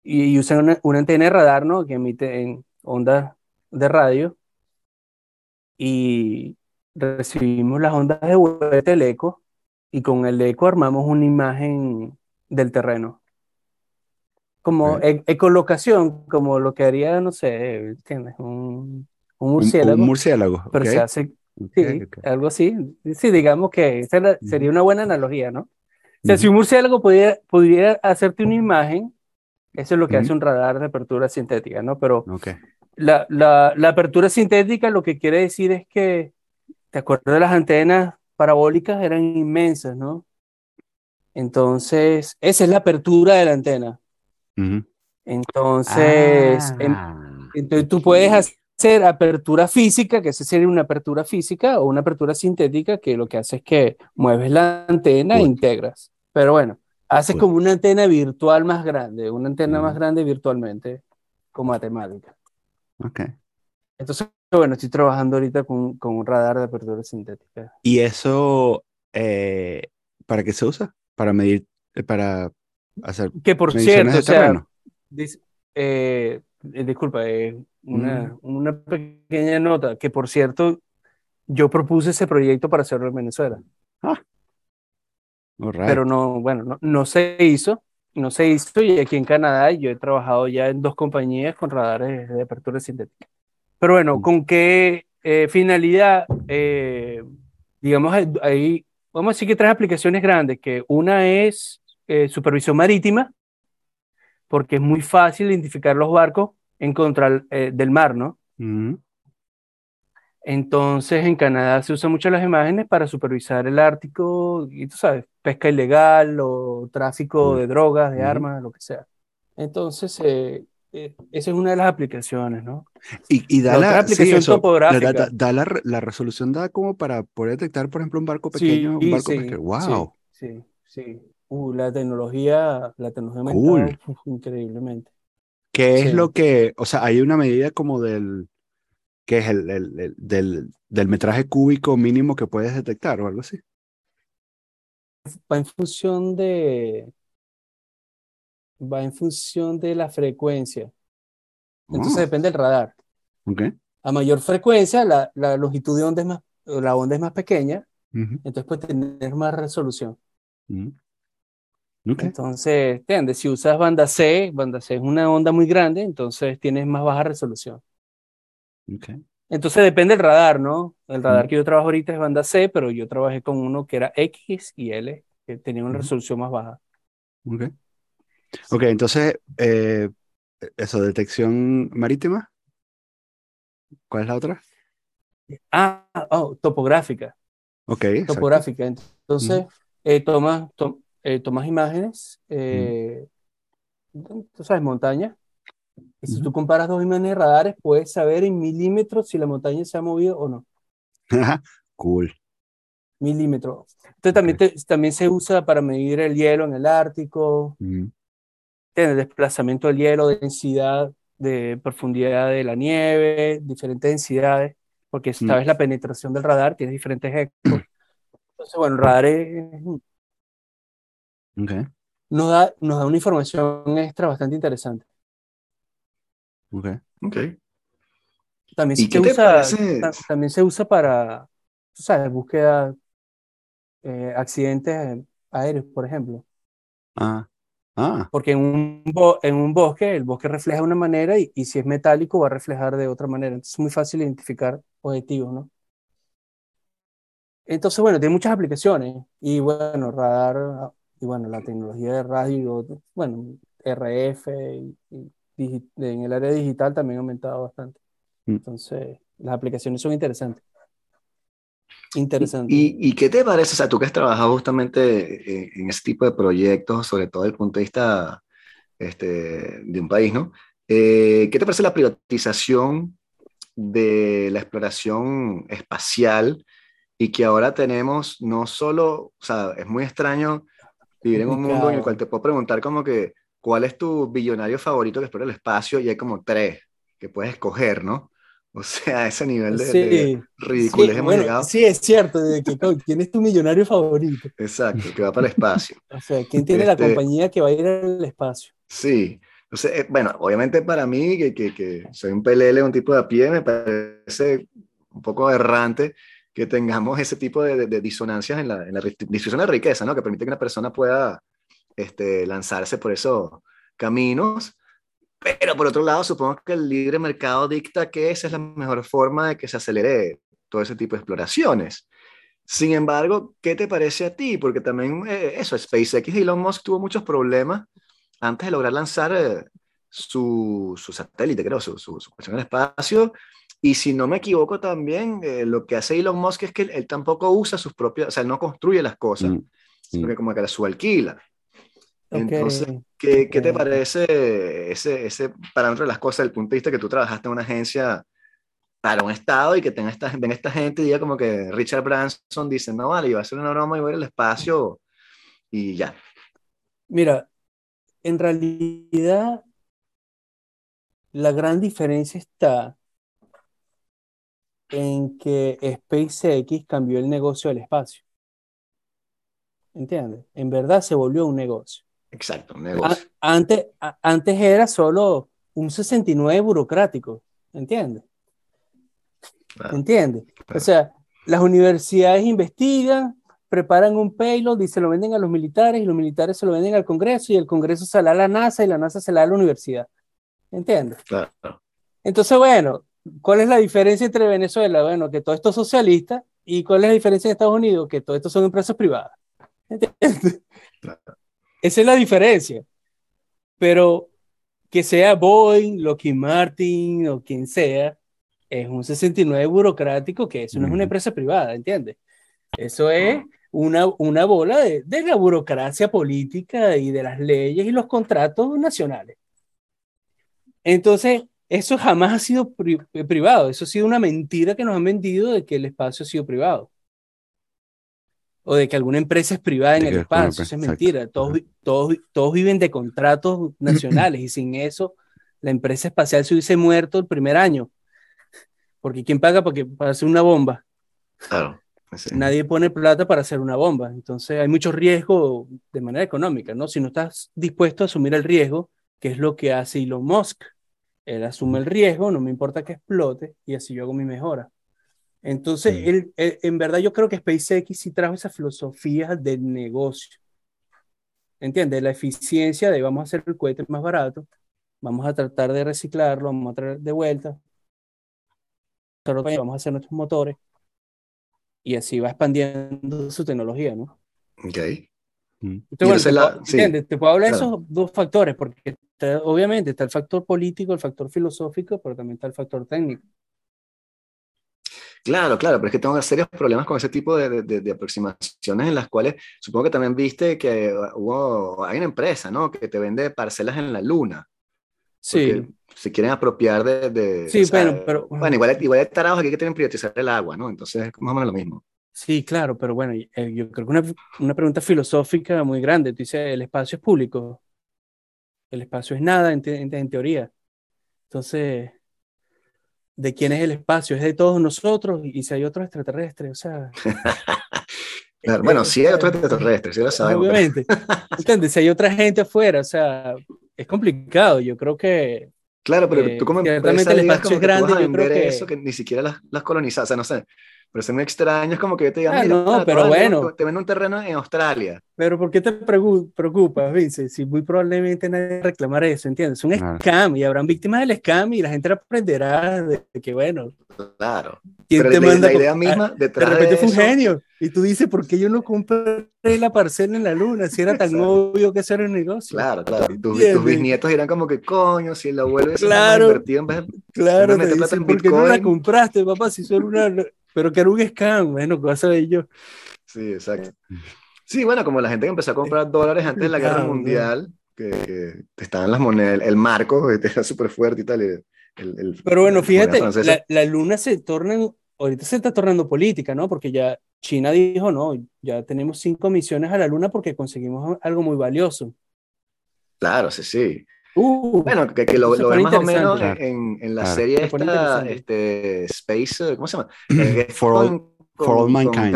Y, y usan una, una antena de radar, ¿no? Que emite en ondas de radio y recibimos las ondas de vuelta del eco y con el eco armamos una imagen del terreno. Como e- ecolocación, como lo que haría, no sé, ¿entiendes? Un, un murciélago, Un, murciélago. pero se hace, sí, algo así. Sí, digamos que esa era- sería una buena analogía, ¿no? O sea, si un murciélago pudiera, pudiera hacerte una imagen, eso es lo que hace un radar de apertura sintética, ¿no? Pero la, la, la apertura sintética lo que quiere decir es que, ¿te acuerdas de las antenas parabólicas? Eran inmensas, ¿no? Entonces, esa es la apertura de la antena. Entonces, en- Ah, entonces tú puedes hacer apertura física, que esa sería una apertura física, o una apertura sintética, que lo que hace es que mueves la antena e Cool. integras. Pero bueno, haces Cool. como una antena virtual más grande, una antena más Ujú. grande virtualmente con matemática. Ok. Entonces, bueno, estoy trabajando ahorita con, con un radar de apertura sintética. ¿Y eso eh, para qué se usa? Para medir, eh, para hacer Que por cierto, o sea, dis- eh, eh, disculpa, eh, una, Mm. una pequeña nota, que por cierto, yo propuse ese proyecto para hacerlo en Venezuela, All right. pero no, bueno, no, no se hizo, no se hizo y aquí en Canadá yo he trabajado ya en dos compañías con radares de apertura sintética. Pero bueno, Mm. ¿con qué eh, finalidad? Eh, digamos, hay, vamos a decir que tres aplicaciones grandes, que una es eh, supervisión marítima, porque es muy fácil identificar los barcos en contra eh, del mar, ¿no? Ujú. Entonces, en Canadá se usan mucho las imágenes para supervisar el Ártico, y tú sabes, pesca ilegal o tráfico Cool. de drogas, de Ujú. armas, lo que sea. Entonces, eh, eh, esa es una de las aplicaciones, ¿no? Y, y da La la, sí, aplicación eso, topográfica. da- da la, re- la resolución da como para poder detectar, por ejemplo, un barco pequeño, un barco sí, pesquero. sí, ¡Wow! sí, sí. Uh, la tecnología, la tecnología Cool. uf, increíblemente. ¿Qué es lo que, o sea, hay una medida como del, que es el, el- el- del, del metraje cúbico mínimo que puedes detectar o algo así? Va en función de, va en función de la frecuencia. Entonces Oh, depende del radar. ok. A mayor frecuencia, la, la longitud de onda es más, la onda es más pequeña, entonces puede tener más resolución. ujú. Entonces, ¿entiendes? Si usas banda C, banda C es una onda muy grande, entonces tienes más baja resolución. ok. Entonces depende del radar, ¿no? El radar que yo trabajo ahorita es banda C, pero yo trabajé con uno que era X y L, que tenía una resolución más baja. Ok. Ok, entonces, eh, eso, detección marítima. ¿Cuál es la otra? Ah, oh, topográfica. Ok, exacto. topográfica. Entonces, eh, tomas, to- eh, tomas imágenes, eh, tú sabes, montaña. Y si tú comparas dos imágenes de radares, puedes saber en milímetros si la montaña se ha movido o no. Cool. Milímetros. Entonces, también, te- también se usa para medir el hielo en el Ártico, Ujú. el desplazamiento del hielo, densidad, de profundidad de la nieve, diferentes densidades, porque Mm. sabes la penetración del radar, tiene diferentes ecos. Entonces, bueno, el radar es, Ok. nos da, nos da una información extra bastante interesante. Ok. Ok. También ¿Y se usa, también se usa para, tú sabes, búsqueda, eh, accidentes aéreos, por ejemplo. Ah. Ah. Porque en un, en un bosque, el bosque refleja de una manera y, y si es metálico va a reflejar de otra manera. Entonces es muy fácil identificar objetivos, ¿no? Entonces, bueno, tiene muchas aplicaciones. Y bueno, radar, y bueno, la tecnología de radio, bueno, RF y, y en el área digital también ha aumentado bastante. Mm. Entonces, las aplicaciones son interesantes. ¿Y, Interesantes. y, y qué te parece? O sea, tú que has trabajado justamente en, en ese tipo de proyectos, sobre todo desde el punto de vista este, de un país, ¿no? Eh, ¿qué te parece la privatización de la exploración espacial y que ahora tenemos no solo, o sea, es muy extraño vivir en un mundo en el cual te puedo preguntar como que, ¿cuál es tu billonario favorito que explora el espacio? Y hay como tres que puedes escoger, ¿no? O sea, ese nivel de, de Sí, ridiculez sí, hemos bueno, llegado. sí es cierto, de que, ¿quién es tu millonario favorito? Exacto, que va para el espacio. O sea, ¿quién tiene la Este, compañía que va a ir al espacio? Sí. Entonces, eh, bueno, obviamente para mí, que, que, que soy un pelele, un tipo de a pie, me parece un poco errante que tengamos ese tipo de, disonancias en la, en distribución de riqueza, ¿no? Que permite que una persona pueda este, lanzarse por eso, caminos, pero por otro lado, supongo que el libre mercado dicta que esa es la mejor forma de que se acelere todo ese tipo de exploraciones. Sin embargo, ¿qué te parece a ti? Porque también eh, eso, SpaceX y Elon Musk tuvo muchos problemas antes de lograr lanzar eh, su, su, satélite, creo, su, su, su en el espacio. Y si no me equivoco también, eh, lo que hace Elon Musk es que él, tampoco usa sus propias, o sea, él no construye las cosas, mm, sino mm. que como que las subalquila. Entonces, ¿qué, ¿qué, te parece ese, ese parámetro de las cosas desde el punto de vista que tú trabajaste en una agencia para un estado y que tenga esta, ven esta gente y diga como que Richard Branson dice, no, vale, yo voy a hacer una broma y voy al espacio y ya. Mira, en realidad la gran diferencia está en que SpaceX cambió el negocio del espacio. ¿Entiendes? En verdad se volvió un negocio. Exacto, un negocio. antes, antes era solo un 69 burocrático, ¿entiendes? ¿Entiendes? O sea, las universidades investigan, preparan un payload y se lo venden a los militares y los militares se lo venden al Congreso y el Congreso se la da a la NASA y la NASA se la da a la universidad. ¿Entiendes? Claro. Entonces, bueno, ¿cuál es la diferencia entre Venezuela? Bueno, que todo esto es socialista y cuál es la diferencia en Estados Unidos? Que todo esto son empresas privadas. ¿Entiendes? Esa es la diferencia. Pero que sea Boeing, Lockheed Martin o quien sea, es un 69 burocrático que eso no es una empresa privada, ¿entiendes? Eso es una, una bola de, de, la burocracia política y de las leyes y los contratos nacionales. Entonces, eso jamás ha sido privado, eso ha sido una mentira que nos han vendido de que el espacio ha sido privado o de que alguna empresa es privada en el espacio. Eso es mentira. Todos, todos, todos viven de contratos nacionales y sin eso la empresa espacial se hubiese muerto el primer año. Porque ¿quién paga para, que, para hacer una bomba? Claro. Nadie pone plata para hacer una bomba. Entonces hay mucho riesgo de manera económica, ¿no? Si no estás dispuesto a asumir el riesgo, que es lo que hace Elon Musk. Él asume el riesgo, no me importa que explote y así yo hago mi mejora. Entonces, él, en verdad yo creo que SpaceX sí trajo esa filosofía del negocio. ¿Entiendes? La eficiencia de vamos a hacer el cohete más barato, vamos a tratar de reciclarlo, vamos a traer de vuelta, vamos a hacer nuestros motores y así va expandiendo su tecnología, ¿no? Ok. Entonces, te, te, puedo hablar de esos dos factores, porque obviamente está el factor político, el factor filosófico, pero también está el factor técnico. Claro, claro, pero es que tengo serios problemas con ese tipo de, de, aproximaciones en las cuales supongo que también viste que hubo, hay una empresa, ¿no? Que te vende parcelas en la luna. Sí. Se quieren apropiar de... sí, bueno, pero... Bueno, igual, igual hay tarados aquí que tienen privatizar el agua, ¿no? Entonces es más o menos lo mismo. Sí, claro, pero bueno, eh, yo creo que una, una pregunta filosófica muy grande. Tú dices, ¿el espacio es público? El espacio es nada en, en teoría. Entonces, de quién es el espacio, es de todos nosotros y si hay otros extraterrestres, o sea... bueno, si hay otros extraterrestres, si lo sabemos. Obviamente, ¿entiendes? Si hay otra gente afuera, o sea, es complicado, yo creo que... Claro, pero tú como empresa el espacio es grande, yo creo que... Eso que ni siquiera las, las colonizas, o sea, no sé, pero es muy extraño, es como que yo te diga, ah, no, pero bueno. Te venden un terreno en Australia. Pero ¿por qué te preocupas, Vince? Si muy probablemente nadie reclamará eso, ¿entiendes? Es un scam y habrán víctimas del scam y la gente aprenderá de que, bueno. Claro. ¿Quién te la, manda la idea misma detrás de repente fue un genio. Y tú dices, ¿por qué yo no compré la parcela en la luna? Si era tan obvio que eso era un negocio. Claro, claro. Y tus, bisnietos dirán como que, coño, si el abuelo claro, invertido en vez de, Claro, te dicen, ¿por qué no la compraste, papá? Si solo una pero que era un scam, bueno, ¿qué vas a ver yo? Sí, exacto. Sí, bueno, como la gente que empezó a comprar dólares antes de la guerra mundial, que, estaban las monedas, el marco era súper fuerte y tal. el, Pero bueno, fíjate, la, la, luna se torna, ahorita se está tornando política, ¿no? Porque ya China dijo, no, ya tenemos cinco misiones a la luna porque conseguimos algo muy valioso. Claro, sí, sí. Uh, bueno, que, lo, lo más o menos en, en la serie esta, este, Space, ¿cómo se llama? Eh, for, all, for all Mankind.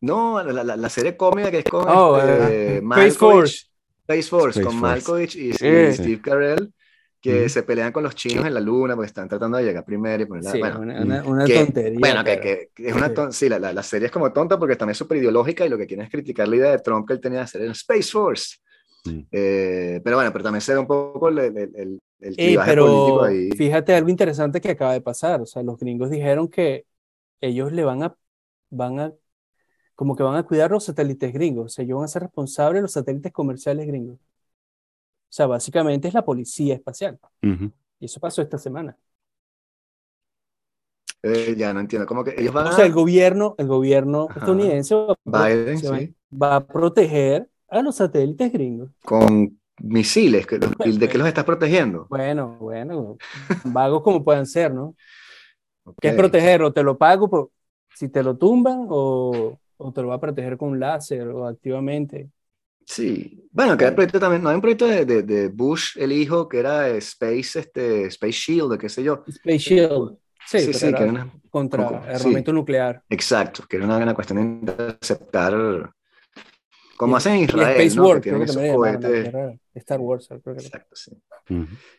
No, la, la, la, serie cómica que es con oh, este, uh, Space Force. Space Force, con Malkovich y, Steve Carell, que se pelean con los chinos en la luna porque están tratando de llegar primero y ponerla. Sí, bueno, una, una, tontería. Bueno, que, que, es una sí, la, la, serie es como tonta porque también es súper ideológica y lo que quieren es criticar la idea de Trump que él tenía de hacer en Space Force Mm. Eh, pero bueno, pero también se ve un poco el, el, el, el pero político ahí. fíjate algo interesante que acaba de pasar. O sea, los gringos dijeron que ellos le van a, van a, como que van a cuidar los satélites gringos. O sea, ellos van a ser responsables de los satélites comerciales gringos. O sea, básicamente es la policía espacial. Ujú. Y eso pasó esta semana. Eh, ya no entiendo. Como que ellos van O a. sea, el gobierno, el gobierno Ajá. estadounidense va, Biden, sí. va a proteger a los satélites gringos. Con misiles. que los- ¿De qué los estás protegiendo? Bueno, bueno, vagos como puedan ser, ¿no? ¿Qué es Ok. protegerlo? ¿Te lo pago por si te lo tumban o, o te lo va a proteger con un láser o activamente? Sí. Bueno, que hay proyecto también. No hay un proyecto de, de, de Bush, el hijo, que era Space, este, Space Shield, o qué sé yo. Space Shield. Sí, Sí, sí, que era una- contra sí. armamento nuclear. Exacto, que era una, una cuestión de interceptar. Como hacen en Israel, Space ¿no? Que War, creo tienen que esos guerra- Star Wars, creo que. Exacto, sí.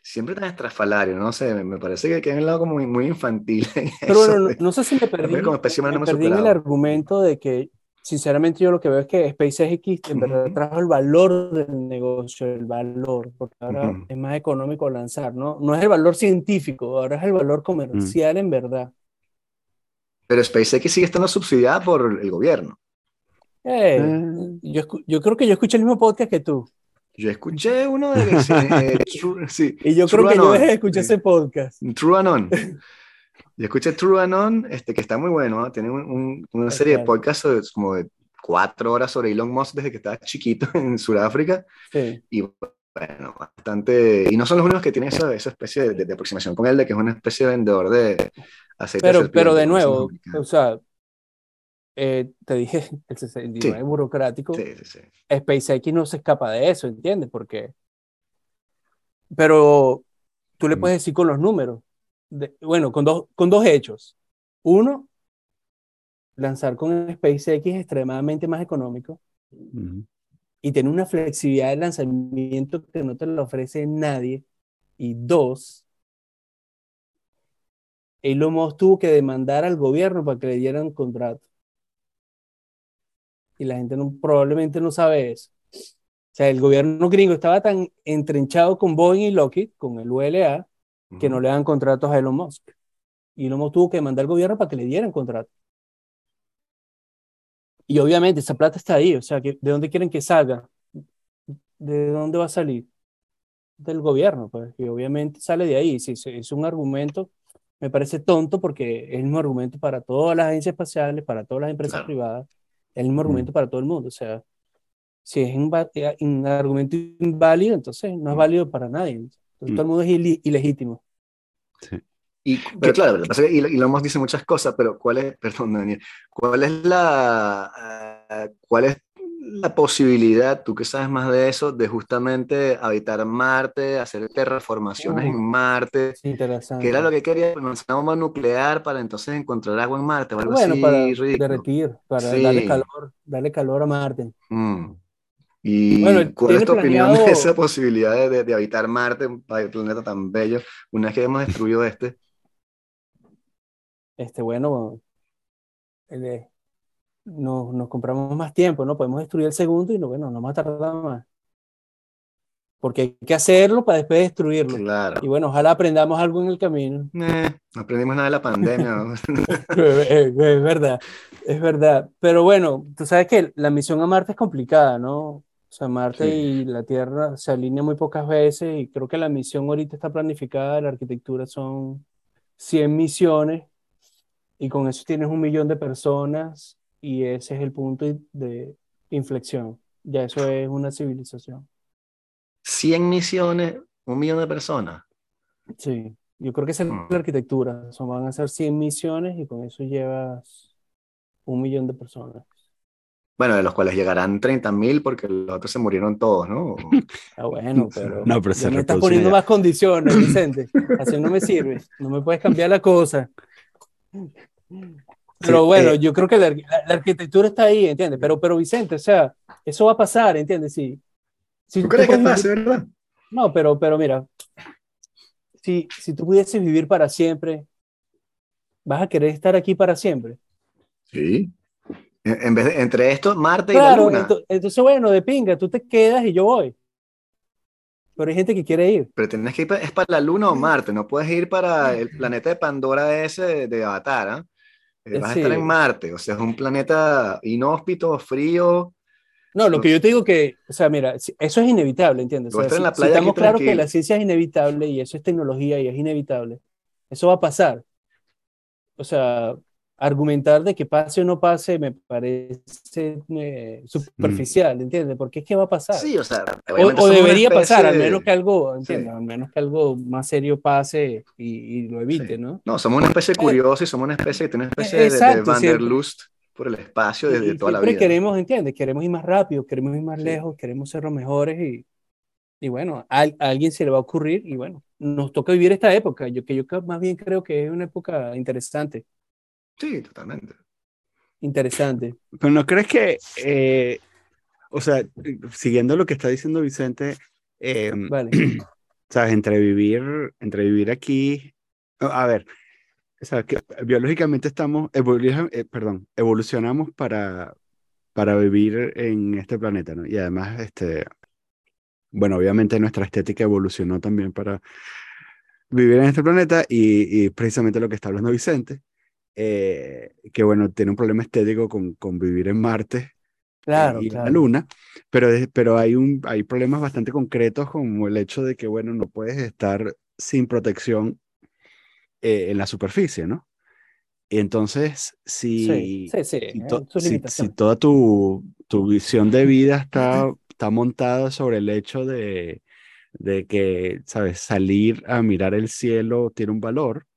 Siempre tan estrafalario, no sé, me, me parece que, que hay un lado como muy, muy infantil. Pero bueno, no, de- no sé si me perdí, como especie humana me perdí en el argumento de que, sinceramente, yo lo que veo es que SpaceX en verdad trajo el valor del negocio, el valor, porque ahora es más económico lanzar, ¿no? No es el valor científico, ahora es el valor comercial en verdad. Pero SpaceX sigue estando subsidiada por el gobierno. Eh, Mm. yo, yo creo que yo escuché el mismo podcast que tú. Yo escuché uno de eh, True, sí, Y yo creo que yo dejé de escuchar ese podcast. True Anon. Yo escuché True Anon, este, que está muy bueno, ¿no? Tiene un- un- una serie de podcasts sobre- como de cuatro horas sobre Elon Musk desde que estaba chiquito en Sudáfrica. Sí. Y bueno, bastante. Y no son los únicos que tienen esa, esa especie de, de aproximación con él, de que es una especie de vendedor de aceite. Pero, serpiente, pero de nuevo, o sea, eh, te dije, el 69 Sí. burocrático, Sí, sí. SpaceX no se escapa de eso, ¿entiendes? Porque, pero tú le Mm. puedes decir con los números, de- bueno, con dos, con dos hechos. Uno, lanzar con SpaceX es extremadamente más económico Ujú. y tiene una flexibilidad de lanzamiento que no te la ofrece nadie. Y dos, Elon Musk tuvo que demandar al gobierno para que le dieran contrato. Y la gente no, probablemente no sabe eso. O sea, el gobierno gringo estaba tan entrenchado con Boeing y Lockheed, con el ULA, que no le dan contratos a Elon Musk. Y Elon Musk tuvo que demandar al gobierno para que le dieran contrato. Y obviamente esa plata está ahí, o sea, que, ¿de dónde quieren que salga? ¿De dónde va a salir? Del gobierno, pues, y obviamente sale de ahí. Si es- un argumento, me parece tonto porque es el mismo argumento para todas las agencias espaciales, para todas las empresas Claro. privadas, el mismo argumento para todo el mundo. O sea, si es un, eh, un argumento inválido, entonces no es Mm. válido para nadie. Entonces, Mm. todo el mundo es ili- ilegítimo. Sí. Y, pero claro, lo que pasa es que Elon dice muchas cosas, pero ¿cuál es, perdón, Daniel, cuál es la, eh, cuál es la posibilidad, tú que sabes más de eso, de justamente habitar Marte, hacer terraformaciones Uh. en Marte, Es interesante. que era lo que quería, lanzar una bomba nuclear para entonces encontrar agua en Marte o algo bueno, así para derretir, para Sí. darle calor, darle calor a Marte. Mm. Y Bueno, ¿cuál es tu opinión de esa posibilidad de, de- de habitar Marte, un planeta tan bello, una vez que hemos destruido este? Este, bueno, eh, nos, nos compramos más tiempo, ¿no? Podemos destruir el segundo y no, bueno, no a tardar más. Porque hay que hacerlo para después destruirlo. Claro. Y bueno, ojalá aprendamos algo en el camino. Eh, no aprendimos nada de la pandemia. ¿no? es verdad, es verdad. Pero bueno, tú sabes que la misión a Marte es complicada, ¿no? O sea, Marte Sí. y la Tierra se alinean muy pocas veces y creo que la misión ahorita está planificada, la arquitectura son 100 misiones y con eso tienes un millón de personas y ese es el punto de inflexión. Ya eso es una civilización. 100 misiones, un millón de personas. Sí, yo creo que esa es Mm. la arquitectura. Son, van a ser 100 misiones y con eso llevas un millón de personas. Bueno, de los cuales llegarán 30.000 porque los otros se murieron todos, ¿no? Ah, bueno, pero, No, pero ya se me estás poniendo más condiciones, Vicente. Así no me sirve. No me puedes cambiar la cosa. Pero bueno, eh, yo creo que la, la- la arquitectura está ahí, ¿entiendes? Pero, pero Vicente, o sea, eso va a pasar, ¿entiendes? Si ¿Tú tú crees que pase, verdad? No, pero, pero mira, si, si tú pudieses vivir para siempre, ¿vas a querer estar aquí para siempre? Sí. En, en vez de, entre esto, Marte y la Luna. ento- entonces, bueno, de pinga, tú te quedas y yo voy. pero hay gente que quiere ir. Pero tienes que ir, es para la Luna o Marte, no puedes ir para el planeta de Pandora ese de, de Avatar, ¿ah? Eh, Vas a estar Sí. en Marte, o sea, es un planeta inhóspito, frío. No, lo que yo te digo que, o sea, mira, eso es inevitable, ¿entiendes? O sea, si, si estamos claros que la ciencia es inevitable y eso es tecnología y es inevitable, eso va a pasar. O sea, argumentar de que pase o no pase me parece eh, superficial, ¿entiendes? Porque es que va a pasar. Sí, o sea, O, o debería pasar, al menos que algo, ¿entiendes? Sí. Al menos que algo más serio pase y, y lo evite, Sí. ¿no? No, somos una especie curiosa y somos una especie que tiene una especie de- de, Exacto, Wanderlust por el espacio desde y toda la siempre vida. queremos, ¿entiendes? Queremos ir más rápido, queremos ir más Sí. lejos, queremos ser los mejores y, y bueno, a, a alguien se le va a ocurrir y bueno, nos toca vivir esta época, yo que yo más bien creo que es una época interesante, Sí, totalmente. interesante. Pero no crees que, eh, o sea, siguiendo lo que está diciendo Vicente, eh, Vale. sabes, entre vivir, entre vivir aquí, a ver, o sea, que biológicamente estamos, evolu- eh, perdón, evolucionamos para, para vivir en este planeta, ¿no? Y además, este, bueno, obviamente nuestra estética evolucionó también para vivir en este planeta y, y precisamente lo que está hablando Vicente, eh, que bueno, tiene un problema estético con, con vivir en Marte Claro, y la. Luna, pero, pero hay, un, hay problemas bastante concretos como el hecho de que, bueno, no puedes estar sin protección eh, en la superficie, ¿no? Y entonces, si, Sí, sí, sí, si, eh, to- si- si toda tu, tu visión de vida está, está montada sobre el hecho de, de que, ¿sabes? Salir a mirar el cielo tiene un valor.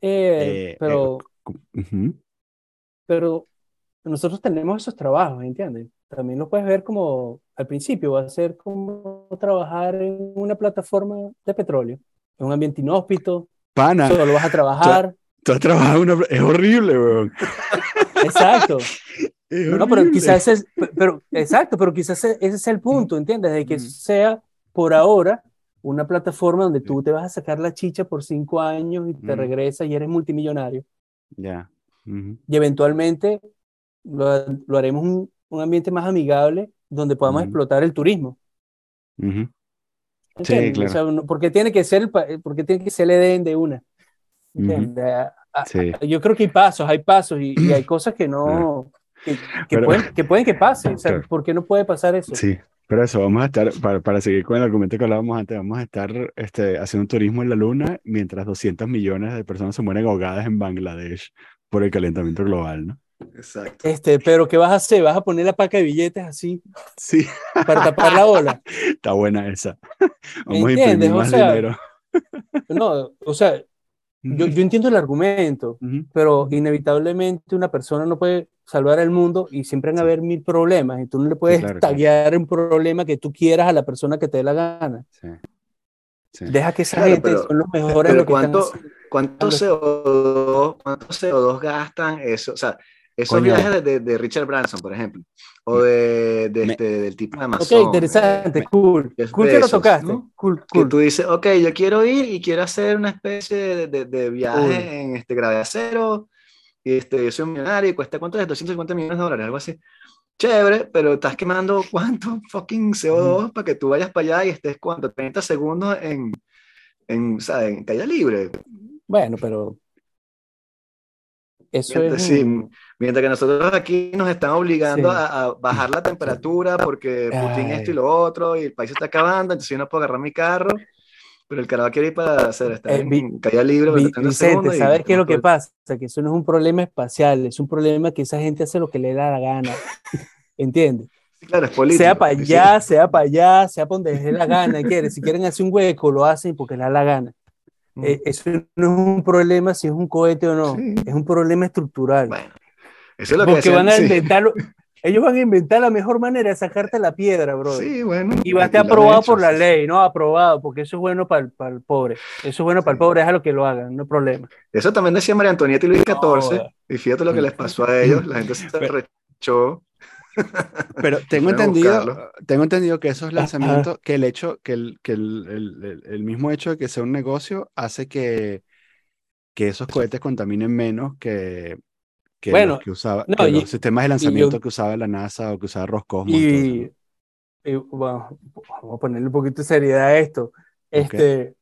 Eh, eh, pero, Ujú. pero nosotros tenemos esos trabajos, ¿entiendes? También lo puedes ver como, al principio va a ser como trabajar en una plataforma de petróleo, en un ambiente inhóspito, Pana, solo vas a trabajar. tú has trabajado en una... Es horrible, weón. Exacto. Es No, pero quizás es- pero, exacto, pero quizás ese es el punto, ¿entiendes? De que Mm. sea por ahora una plataforma donde tú te vas a sacar la chicha por cinco años y te Mm. regresas y eres multimillonario. Ya. Y eventualmente lo, lo haremos un, un ambiente más amigable donde podamos explotar el turismo. ¿entiendes? claro. O sea, porque tiene que ser, pa- porque tiene que ser el Edén de una. Sí. Yo creo que hay pasos, hay pasos y, y hay cosas que no, que, que Pero- pueden, que pueden que pase. O sea, Claro. ¿por qué no puede pasar eso? Sí, pero eso, vamos a estar, para, para seguir con el argumento que hablábamos antes, vamos a estar este, haciendo turismo en la Luna mientras 200 millones de personas se mueren ahogadas en Bangladesh por el calentamiento global, ¿no? Exacto. Este, pero ¿qué vas a hacer? ¿Vas a poner la paca de billetes así Sí, para tapar la ola? está buena esa. Vamos a imprimir O más sea, dinero. No, o sea, yo, yo entiendo el argumento, Ujú. pero inevitablemente una persona no puede salvar el mundo y siempre van a haber mil problemas y tú no le puedes claro, claro. taguear un problema que tú quieras a la persona que te dé la gana. Sí. Sí. Deja que esa Claro, gente pero- son los mejores pero lo que ¿cuánto-. ¿Cuánto Algo- CO2, cuánto CO2 gastan eso? O sea, esos Coño. viajes de, de- de Richard Branson, por ejemplo, o de, de Me- este, del tipo de Ok, Amazon. interesante, eh, cool. Jeff Cool que lo tocaste. ¿no? Cool, que cool. tú dices, ok, yo quiero ir y quiero hacer una especie de, de, de viaje Cool. en este gravedad cero, y este, yo soy un millonario y cuesta cuánto es, 250 millones de dólares, algo así. Chévere, pero estás quemando cuánto fucking CO2 para que tú vayas para allá y estés cuánto, 30 segundos en, en, sea, en caída libre. Bueno, pero eso Mientras, es sí, mientras que nosotros aquí nos están obligando Sí. a, a bajar la temperatura porque Putin Ay. esto y lo otro y el país se está acabando, entonces yo no puedo agarrar mi carro, pero el carajo quiere ir para hacer, estar Eh, caída libre Vi- durante 30 Vicente, ¿sabes qué es lo que pasa? Que eso no es un problema espacial, es un problema que esa gente hace lo que le da la gana. ¿Entiendes? Sí, Claro, es político. Sea para sí, sí. allá, sea para allá, sea para donde les dé la gana. ¿quiere? Si quieren hacer un hueco, lo hacen porque les da la gana. Mm. Eh, eso no es un problema si es un cohete o no, Sí. es un problema estructural. Bueno, eso es lo que porque decían, van a sí. Ellos van a inventar la mejor manera de sacarte la piedra, bro. Sí, bueno. Y va a estar aprobado por la ley, no aprobado, porque eso es bueno para el, para el pobre. Eso es bueno para el Sí. pobre, déjalo que lo hagan, no hay problema. Eso también decía María Antonieta y Luis XIV, joda. y fíjate lo que les pasó a ellos, la gente se rechó. Pero tengo entendido, tengo entendido que esos lanzamientos, que el hecho, que el, que el, el- el- el mismo hecho de que sea un negocio hace que, que esos cohetes contaminen menos que, que Bueno, los que usaba, no, que y- los sistemas de lanzamiento yo- que usaba la NASA o que usaba Roscosmos. y Y, ¿no? y, bueno, vamos a ponerle un poquito de seriedad a esto. Este,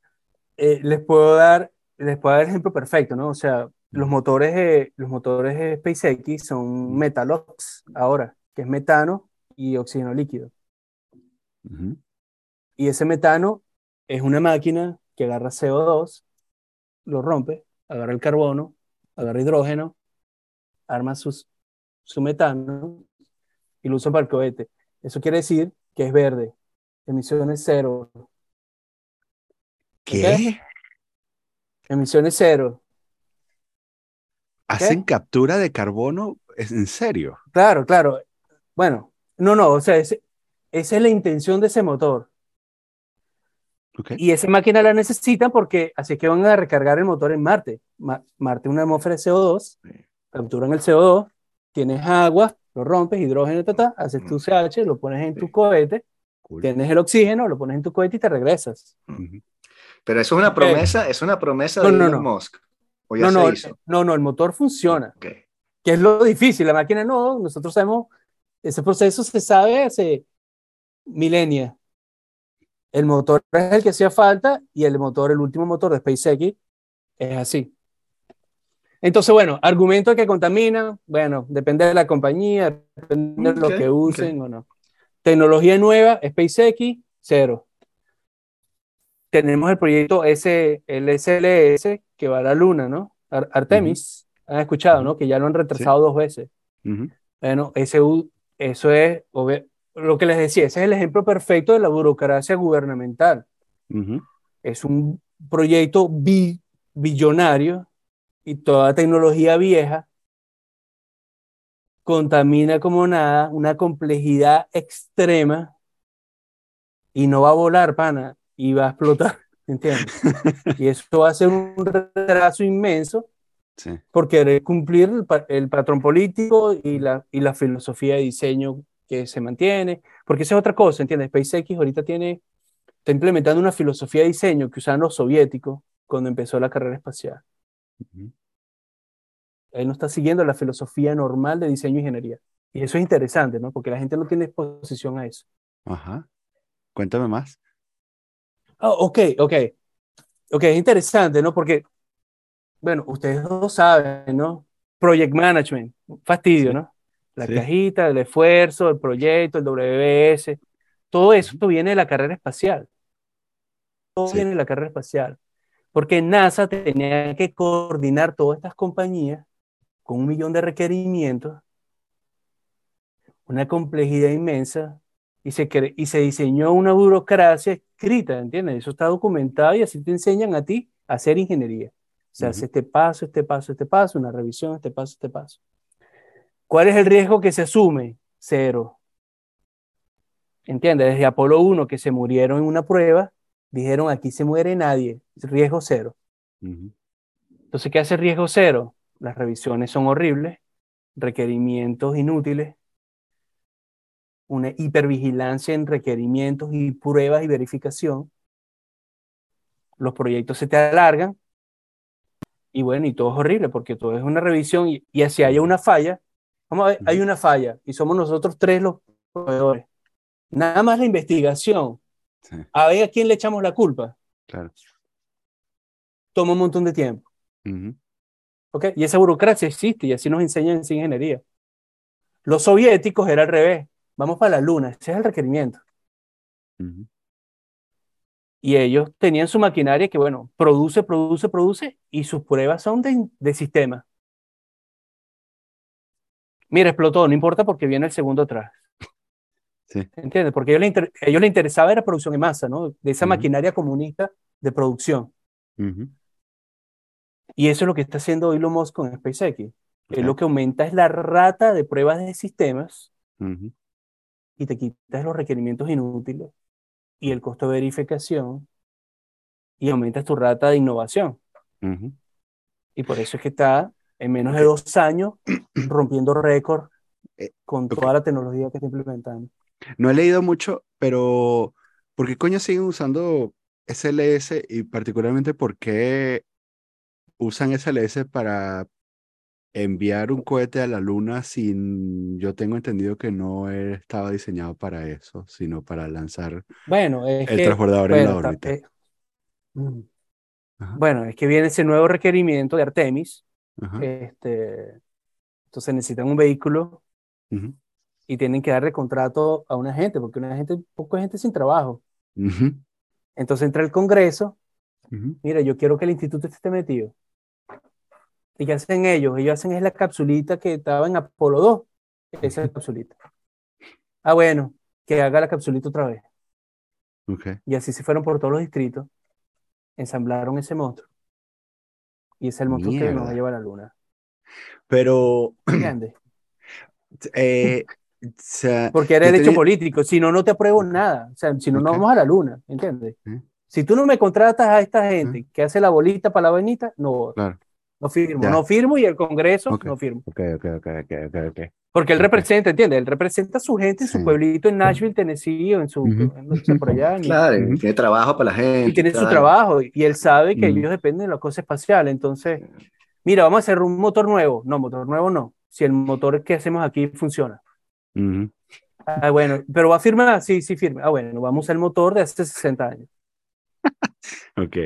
eh, les puedo dar, les puedo dar el ejemplo perfecto, ¿no? O sea, los motores los motores de SpaceX son Metalox ahora, que es metano y oxígeno líquido. Y ese metano es una máquina que agarra CO2, lo rompe, agarra el carbono, agarra hidrógeno, arma sus, su metano y lo usa para el cohete. Eso quiere decir que es verde, emisiones cero. ¿Qué? Emisiones cero. ¿Hacen captura de carbono? ¿En serio? Claro, claro. Bueno, no, no, o sea, esa es la intención de ese motor. Y esa máquina la necesitan porque así que van a recargar el motor en Marte. Marte una atmósfera de CO2, capturan el CO2, tienes agua, lo rompes, hidrógeno, ta, haces tu CH, lo pones en tu cohete, tienes el oxígeno, lo pones en tu cohete y te regresas. Pero eso es una promesa, es una promesa de Elon Musk. no, no, no, no, el motor funciona. Que es lo difícil, la máquina no, nosotros sabemos, ese proceso se sabe hace milenios. El motor es el que hacía falta y el motor, el último motor de SpaceX, es así. Entonces, bueno, argumento que contamina, bueno, depende de la compañía, depende de lo que usen o no. Tecnología nueva, SpaceX, cero. Tenemos el proyecto S, el SLS que va a la Luna, ¿no? Artemis, han escuchado, ¿no? Que ya lo han retrasado dos veces. Bueno, eso es, lo que les decía, ese es el ejemplo perfecto de la burocracia gubernamental. Es un proyecto billonario y toda tecnología vieja contamina como nada, una complejidad extrema y no va a volar, pana, y va a explotar, ¿entiendes? y eso va a ser un retraso inmenso sí. por querer cumplir el, el, patrón político y la, y la filosofía de diseño que se mantiene, porque esa es otra cosa, ¿entiendes? SpaceX ahorita tiene, está implementando una filosofía de diseño que usaban los soviéticos cuando empezó la carrera espacial. Él no está siguiendo la filosofía normal de diseño e ingeniería. Y eso es interesante, ¿no? Porque la gente no tiene exposición a eso. Ajá. Cuéntame más. Oh, ok, ok. Ok, es interesante, ¿no? Porque, bueno, ustedes lo saben, ¿no? Project Management, fastidio, ¿no? La cajita, el esfuerzo, el proyecto, el WBS, todo eso viene de la carrera espacial. Todo viene de la carrera espacial. Porque NASA tenía que coordinar todas estas compañías con un millón de requerimientos, una complejidad inmensa, y se, y se diseñó una burocracia escrita, ¿entiendes? Eso está documentado y así te enseñan a ti a hacer ingeniería. O sea, hace este paso, este paso, este paso, una revisión, este paso, este paso. ¿Cuál es el riesgo que se asume? Cero. ¿Entiendes? Desde Apolo 1, que se murieron en una prueba, dijeron aquí se muere nadie, riesgo cero. Entonces, ¿qué hace riesgo cero? Las revisiones son horribles, requerimientos inútiles, una hipervigilancia en requerimientos y pruebas y verificación. Los proyectos se te alargan y bueno, y todo es horrible porque todo es una revisión y, y así haya una falla, Vamos a ver, hay una falla y somos nosotros tres los proveedores. Nada más la investigación. A ver a quién le echamos la culpa. Claro. Toma un montón de tiempo. Y esa burocracia existe y así nos enseñan en ingeniería. Los soviéticos era al revés. Vamos para la luna. Ese es el requerimiento. Y ellos tenían su maquinaria que, bueno, produce, produce, produce y sus pruebas son de, de sistema. Mira, explotó, no importa porque viene el segundo atrás. Sí. ¿Entiendes? Porque a ellos, les ellos les interesaba era producción en masa, ¿no? De esa maquinaria comunista de producción. Y eso es lo que está haciendo Elon Musk con SpaceX. Es lo que aumenta es la rata de pruebas de sistemas y te quitas los requerimientos inútiles y el costo de verificación y aumentas tu rata de innovación. Y por eso es que está en menos de dos años rompiendo récord eh, con toda la tecnología que está implementando. No he leído mucho, pero ¿por qué coño siguen usando SLS y particularmente por qué usan SLS para enviar un cohete a la luna sin, yo tengo entendido que no estaba diseñado para eso, sino para lanzar Bueno, es el que, transbordador en la órbita. eh, mm, bueno, es que viene ese nuevo requerimiento de Artemis, ajá, este, entonces necesitan un vehículo y tienen que darle contrato a una gente, porque una gente, poco gente sin trabajo. Entonces entra el Congreso, mira, yo quiero que el instituto esté metido. ¿Y qué hacen ellos? Ellos hacen es la capsulita que estaba en Apolo 2, esa capsulita. Ah, bueno, que haga la capsulita otra vez. Y así se fueron por todos los distritos, ensamblaron ese monstruo. Y es el monstruo que nos va a llevar a la luna. Pero, eh, o sea, Porque era hecho tenía- político. Si no, no te apruebo nada. O sea, si no, no Ok. vamos a la luna. ¿Entiendes? ¿Eh? Si tú no me contratas a esta gente que hace la bolita para la vainita, no, Claro. no firmo. Ya. No firmo y el Congreso Ok. no firmo. Ok, ok, ok, ok, ok, ok. Porque él representa, ¿entiendes? Él representa a su gente en su Sí. pueblito en Nashville, Tennessee, o en su, Ujú. en- no sé, por allá. en- Claro, tiene trabajo para la gente. y tiene su tal. trabajo. Y él sabe que Ujú. ellos dependen de la cosa espacial. Entonces, mira, vamos a hacer un motor nuevo. No, motor nuevo no. Si el motor que hacemos aquí funciona. Ujú. Ah, bueno, pero va a firmar, sí, sí, firme. Ah, bueno, vamos a usar el motor de hace 60 años. Ok.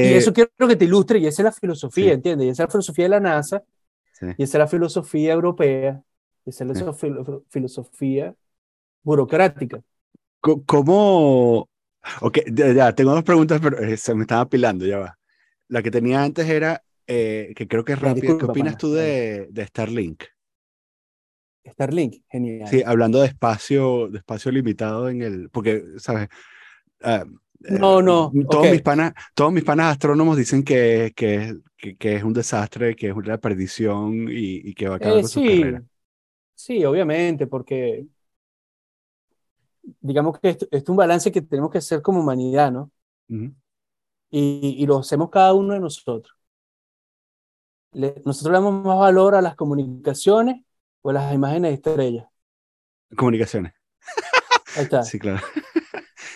Y Eh, eso quiero que te ilustre, y esa es la filosofía, Sí. ¿entiendes? Y esa es la filosofía de la NASA, sí. y esa es la filosofía europea, y esa es la Sí. filo- filosofía burocrática. ¿Cómo? Ok, ya, ya, tengo dos preguntas, pero eh, se me están apilando, ya va. La que tenía antes era, eh, que creo que es Ya, rápida. ¿Qué opinas pana, tú de, de Starlink? Starlink, genial. Sí, hablando de espacio, de espacio limitado en el, porque, ¿sabes? Eh, No, no, Todos ok. mis panas, todos mis panas astrónomos dicen que, que, que, que es un desastre, que es una perdición y, y que va a acabar Eh, con su sí, carrera. sí, obviamente, porque digamos que esto, esto es un balance que tenemos que hacer como humanidad, ¿no? Ujú, Y, y lo hacemos cada uno de nosotros. Le- nosotros le damos más valor a las comunicaciones o a las imágenes de estrellas. Comunicaciones. Ahí está, Sí, claro.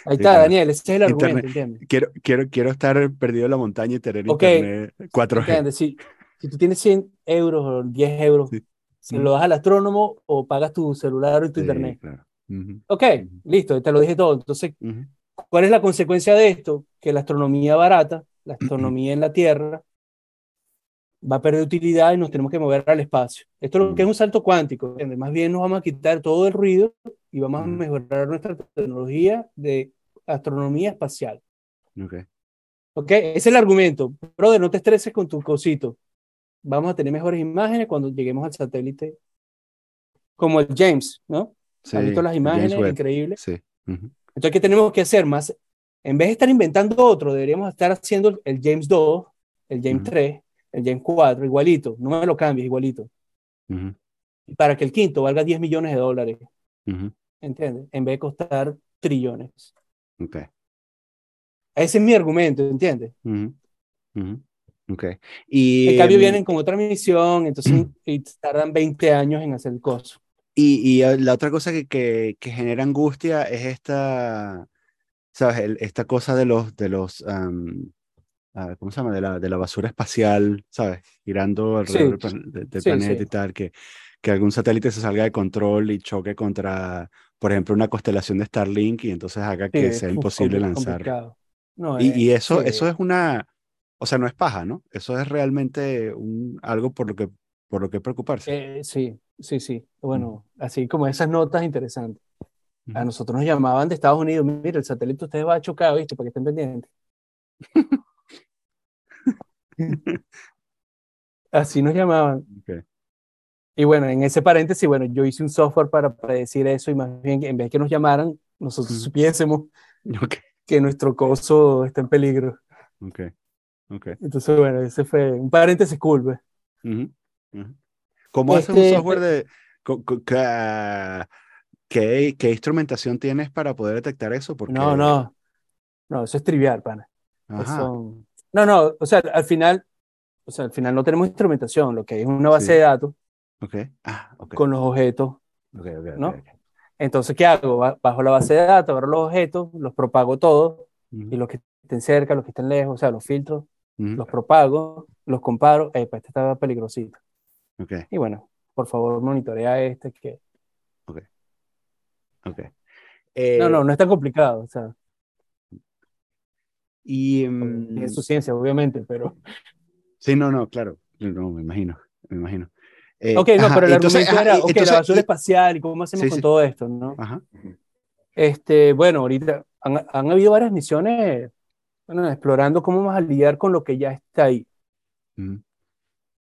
ahí está. Daniel, ese es el argumento, Internet. ¿entiendes? Quiero, quiero, quiero estar perdido en la montaña y tener Ok. internet 4G. ¿Entiendes? Si, si tú tienes 100 euros o 10 euros, Sí. ¿se lo das al astrónomo o pagas tu celular o tu Sí, internet? claro. Ujú, Ok, Ujú. listo, te lo dije todo. Entonces, ujú, ¿cuál es la consecuencia de esto? Que la astronomía barata, la astronomía en la Tierra, va a perder utilidad y nos tenemos que mover al espacio. Esto es lo que es un salto cuántico. ¿entiendes? Más bien nos vamos a quitar todo el ruido y vamos a Ujú. mejorar nuestra tecnología de astronomía espacial. ok. ¿Ok? Ese es el argumento. Brother, no te estreses con tu cosito. Vamos a tener mejores imágenes cuando lleguemos al satélite. Como el James, ¿no? Sí, ¿Has visto las imágenes? Increíbles. Sí. ujú, Entonces, ¿qué tenemos que hacer más? En vez de estar inventando otro, deberíamos estar haciendo el James 2, el James Ujú. 3, el James 4, igualito. No me lo cambies, igualito. ujú, Para que el quinto valga 10 millones de dólares, ujú, ¿entiendes? En vez de costar trillones. ok, Ese es mi argumento, ¿entiendes? ujú, ujú, ok. Y, En cambio, em, vienen con otra misión, entonces y tardan 20 años en hacer el coso. Y, y, eh, la otra cosa que, que, que genera angustia es esta, ¿sabes? El- esta cosa de los, de los, am, ah, ¿cómo se llama? De la, de la basura espacial, ¿sabes? Girando alrededor del, plan- de- del Sí, planeta sí. y tal, que, que algún satélite se salga de control y choque contra, por ejemplo, una constelación de Starlink y entonces haga Sí, que sea imposible lanzar. No, Y, y eso, sí. eso es una, o sea, no es paja, ¿no? Eso es realmente un, algo por lo que, por lo que preocuparse. Eh, sí, sí, sí. Bueno, así como esas notas interesantes. A Ujú. nosotros nos llamaban de Estados Unidos, mira, el satélite ustedes va a chocar, ¿viste? Para que estén pendientes. Así nos llamaban. Ok. Y bueno, en ese paréntesis, bueno, yo hice un software para predecir eso y más bien, en vez de que nos llamaran, nosotros supiésemos Ok, que nuestro coso está en peligro. ok, ok. Entonces, bueno, ese fue un paréntesis cool, pues. Ujú, ujú. ¿Cómo haces un Este, software de... co- ca- ¿Qué, qué instrumentación tienes para poder detectar eso? Porque... No, no, no, eso es trivial, pana. Ajá, Eso- No, no, o sea, al final, o sea, al final no tenemos instrumentación, lo que hay es una base Sí. de datos ok. Ah, ok. con los objetos. ok, ok, ok, ¿no? ok. Entonces, ¿qué hago? Ba- Bajo la base de datos, agarro los objetos, los propago todos, y los que estén cerca, los que estén lejos, o sea, los filtros, los propago, los comparo, eh, este está peligrosito. Ok, Y bueno, por favor, monitorea este que... ok. No, Eh, no, no es tan complicado, o sea, Y, tiene mm, su ciencia, obviamente, pero... sí, no, no, claro. No, me imagino, me imagino. Eh, Ok, no, ajá, pero el entonces, argumento ajá, era, ok, entonces, la basura y- espacial y cómo hacemos Sí, con sí. todo esto, ¿no? ajá, Este, bueno, ahorita han, han habido varias misiones, bueno, explorando cómo vamos a lidiar con lo que ya está ahí, mm,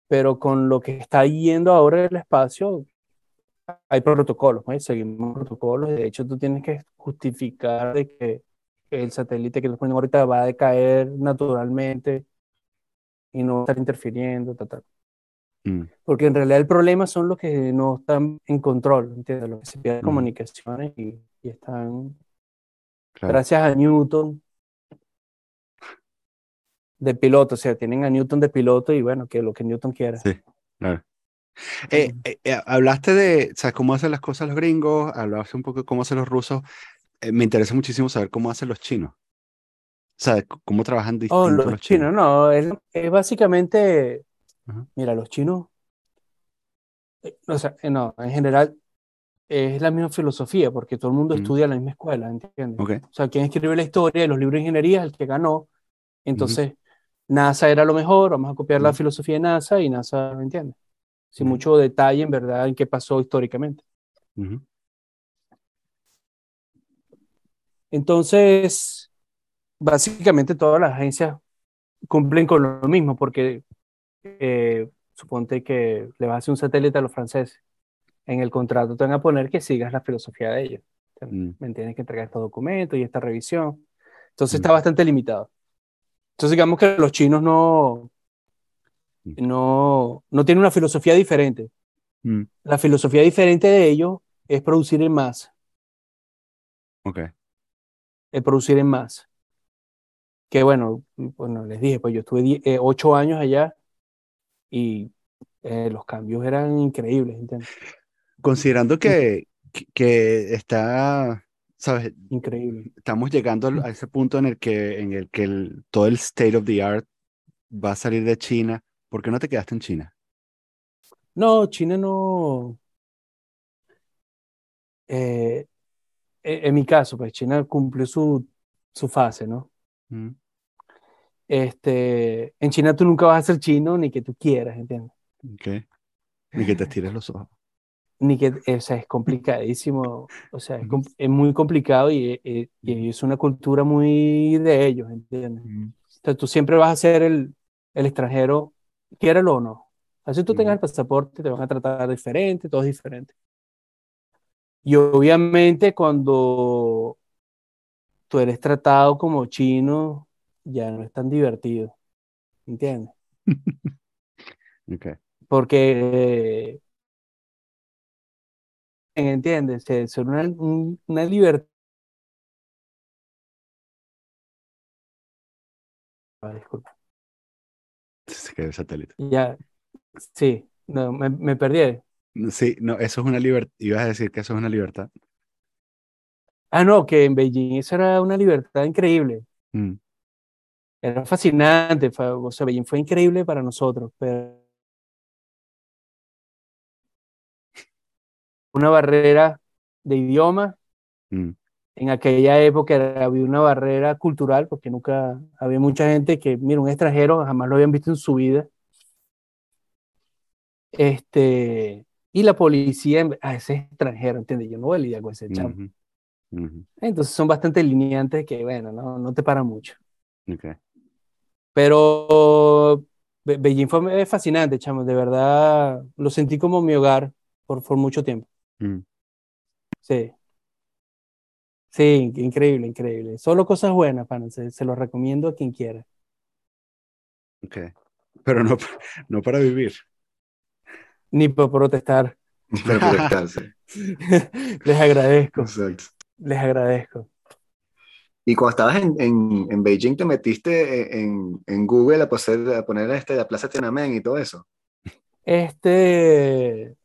pero con lo que está yendo ahora el espacio, hay protocolos, ¿no? Seguimos protocolos, de hecho tú tienes que justificar de que el satélite que le ponen ahorita va a decaer naturalmente y no va a estar interfiriendo, tal, tal. mm, Porque en realidad el problema son los que no están en control, ¿entiendes? Los que se pierden Ujú. comunicaciones y, y están, claro. gracias a Newton, de piloto, o sea, tienen a Newton de piloto y bueno, que lo que Newton quiera. Sí, claro. Eh, eh, hablaste de, o sea, cómo hacen las cosas los gringos, hablaste un poco de cómo hacen los rusos. Eh, me interesa muchísimo saber cómo hacen los chinos. O sea, cómo trabajan Oh, los los chinos, no, es, es básicamente, Ajá. mira, los chinos, eh, o sea, eh, no, en general es la misma filosofía, porque todo el mundo Ujú. estudia en la misma escuela, ¿entiendes? Ok, O sea, quien escribe la historia de los libros de ingeniería es el que ganó. Entonces, NASA era lo mejor, vamos a copiar la Ujú. filosofía de NASA y NASA, ¿me entiendes? Sin mucho detalle, en verdad, en qué pasó históricamente. Entonces, básicamente todas las agencias cumplen con lo mismo, porque eh, suponte que le vas a hacer un satélite a los franceses. En el contrato te van a poner que sigas la filosofía de ellos. Mm. Me tienes que entregar estos documentos y esta revisión. Entonces está Ujú. bastante limitado. Entonces digamos que los chinos no, Mm. no, no tienen una filosofía diferente. mm, La filosofía diferente de ellos es producir en masa, ok, el producir en masa. Que bueno, bueno, les dije, pues yo estuve die- eh, ocho años allá y eh, los cambios eran increíbles, ¿entiendes? Considerando que, que, que está, sabes, Increíble. estamos llegando a ese punto en el que, en el que el- todo el state of the art va a salir de China, ¿por qué no te quedaste en China? No, China no. eh, en en mi caso, pues China cumplió su, su fase, ¿no? Mm, Este, en China tú nunca vas a ser chino ni que tú quieras, ¿entiendes? ok. Ni que te tires los ojos. Ni que, o sea, es complicadísimo, o sea, es, Ujú. com- es muy complicado y, y- y es una cultura muy de ellos, ¿entiendes? Mm, O sea, tú siempre vas a ser el, el extranjero, quiéralo o no. Así tú tengas Ujú. el pasaporte, te van a tratar diferente, todo es diferente. Y obviamente cuando tú eres tratado como chino, ya no es tan divertido, ¿entiendes? ok. Porque, eh, ¿entiendes? Es es una, un- una libertad. Ah, disculpa. Se quedó el satélite. Ya, sí, no, me, me perdí. Sí, no, eso es una libertad. Ibas a decir que eso es una libertad. Ah, no, que en Beijing eso era una libertad increíble. Mm, Era fascinante. fue- o sea, Beijing fue increíble para nosotros, pero una barrera de idioma. mm, En aquella época era- había una barrera cultural porque nunca había mucha gente que, mira, un extranjero jamás lo habían visto en su vida. Este, y la policía, a ese extranjero, ¿entiendes? Yo no voy a lidiar con ese ujú, Entonces son bastante lineantes que, bueno, no, no te paran mucho. ok. Pero Be- Beijing fue fascinante, chamo, de verdad lo sentí como mi hogar por, por mucho tiempo. Mm, Sí. Sí, increíble, increíble. Solo cosas buenas, pana. Se, se lo recomiendo a quien quiera. ok. Pero no, no para vivir. Ni por protestar. Para protestarse. Les agradezco, Exacto. les agradezco. Y cuando estabas en, en, en Beijing, ¿te metiste en, en Google a poner, a poner este, la Plaza Tiananmen y todo eso? Este,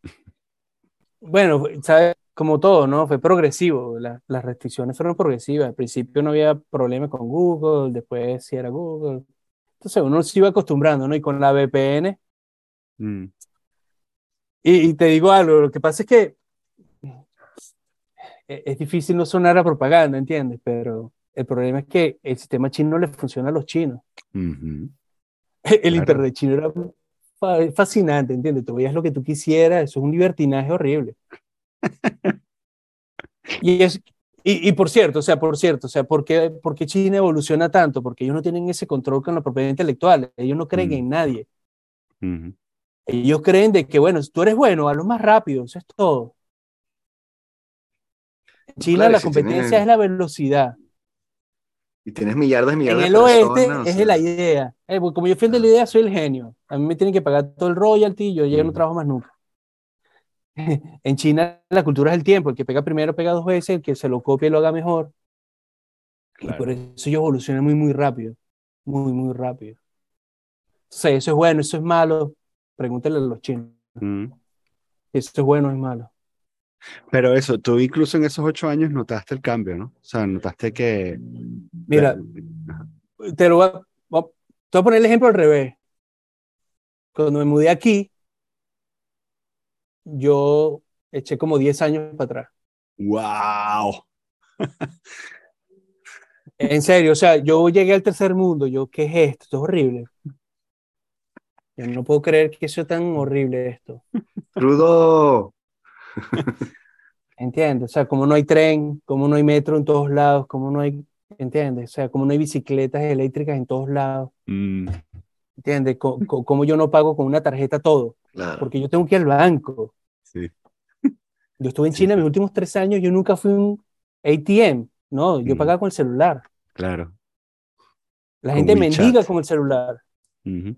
bueno, ¿sabes? Como todo, ¿no? Fue progresivo. La- las restricciones fueron progresivas. Al principio no había problema con Google, después sí era Google. Entonces uno se iba acostumbrando, ¿no? Y con la VPN, Mm, Y, y te digo algo, lo que pasa es que e- es difícil no sonar a propaganda, ¿entiendes? Pero el problema es que el sistema chino no le funciona a los chinos. Ujú. El Claro. internet chino era fa- fascinante, ¿entiendes? Tú veías lo que tú quisieras, eso es un libertinaje horrible. Y, es, y, y por cierto, o sea, por cierto, o sea, ¿por qué, por qué China evoluciona tanto? Porque ellos no tienen ese control con la propiedad intelectual, ellos no creen Mm. en nadie. Ujú. Ellos creen de que, bueno, tú eres bueno, a lo más rápido, eso es todo. En China Claro, y la si competencia tiene- es la velocidad. Y tienes millardos y En millardos el de oeste personas, o es sea, la idea. Eh, porque como yo fui de la idea, soy el genio. A mí me tienen que pagar todo el royalty y yo ya no Mm. trabajo más nunca. En China la cultura es el tiempo. El que pega primero pega dos veces, el que se lo copie lo haga mejor. Y Claro. por eso ellos evolucionan muy, muy rápido. Muy, muy rápido. Entonces, eso es bueno, eso es malo. Pregúntale a los chinos. Mm. Eso es bueno o es malo. Pero eso, tú incluso en esos ocho años notaste el cambio, ¿no? O sea, notaste que... Mira, te lo voy a, voy a poner el ejemplo al revés. Cuando me mudé aquí, yo eché como 10 años para atrás. ¡Wow! En serio, o sea, yo llegué al tercer mundo, yo, ¿qué es esto? Esto es horrible. Yo no puedo creer que sea tan horrible esto. Crudo. ¿Entiendes? O sea, como no hay tren, como no hay metro en todos lados, como no hay, ¿entiendes? O sea, como no hay bicicletas eléctricas en todos lados, Mm, ¿entiendes? Co- co- Como yo no pago con una tarjeta todo, Claro. porque yo tengo que ir al banco. sí. Yo estuve en Sí, China mis últimos tres años, yo nunca fui a un ATM, no, yo Mm. pagaba con el celular. Claro. La Con gente WeChat. mendiga con el celular. Ujú.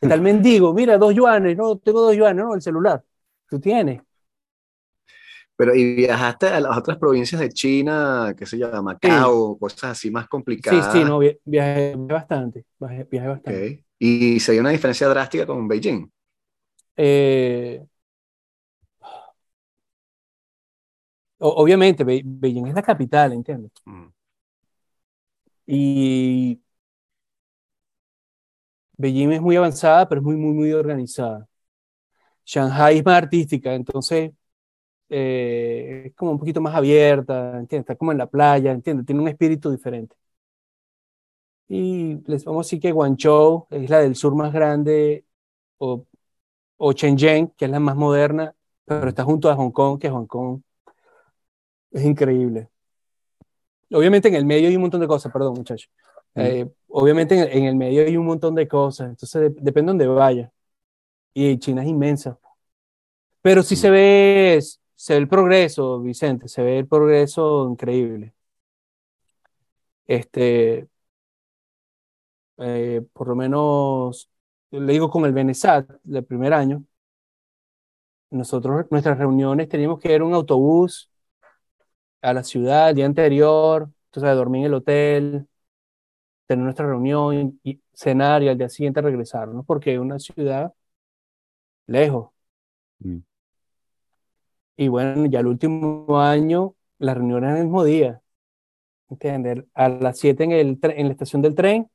¿Qué tal mendigo? Mira, dos yuanes, no, tengo dos yuanes, no, el celular. Tú tienes. Pero, ¿y viajaste a las otras provincias de China, qué sé yo, a Macao, cosas así más Sí, complicadas? sí, no, vi- viajé bastante, viajé, bastante. Y se dio una diferencia drástica con Beijing. Eh, obviamente, Be- Beijing es la capital, ¿entiendes? Mm. Y Beijing es muy avanzada, pero es muy, muy, muy organizada. Shanghai es más artística, entonces eh, es como un poquito más abierta, ¿entiendes? Está como en la playa, ¿entiendes? Tiene un espíritu diferente. Y les vamos a decir que Guangzhou es la del sur más grande, o, o Shenzhen, que es la más moderna, pero está junto a Hong Kong, que Hong Kong es increíble. Obviamente en el medio hay un montón de cosas, perdón, muchachos. Eh, obviamente en el, en el medio hay un montón de cosas, entonces de- depende de dónde vaya. Y China es inmensa. Pero sí Mm. se ve, se ve el progreso, Vicente, se ve el progreso increíble. Este, eh, por lo menos, le digo con el Benesat, del primer año, nosotros, nuestras reuniones teníamos que ir en un autobús a la ciudad el día anterior, entonces dormir en el hotel, tener nuestra reunión y cenar y al día siguiente regresar, ¿no? Porque es una ciudad lejos. Mm. Y bueno, ya el último año, las reuniones en el mismo día. ¿Entiendes? A las 7 en, el, en la estación del tren,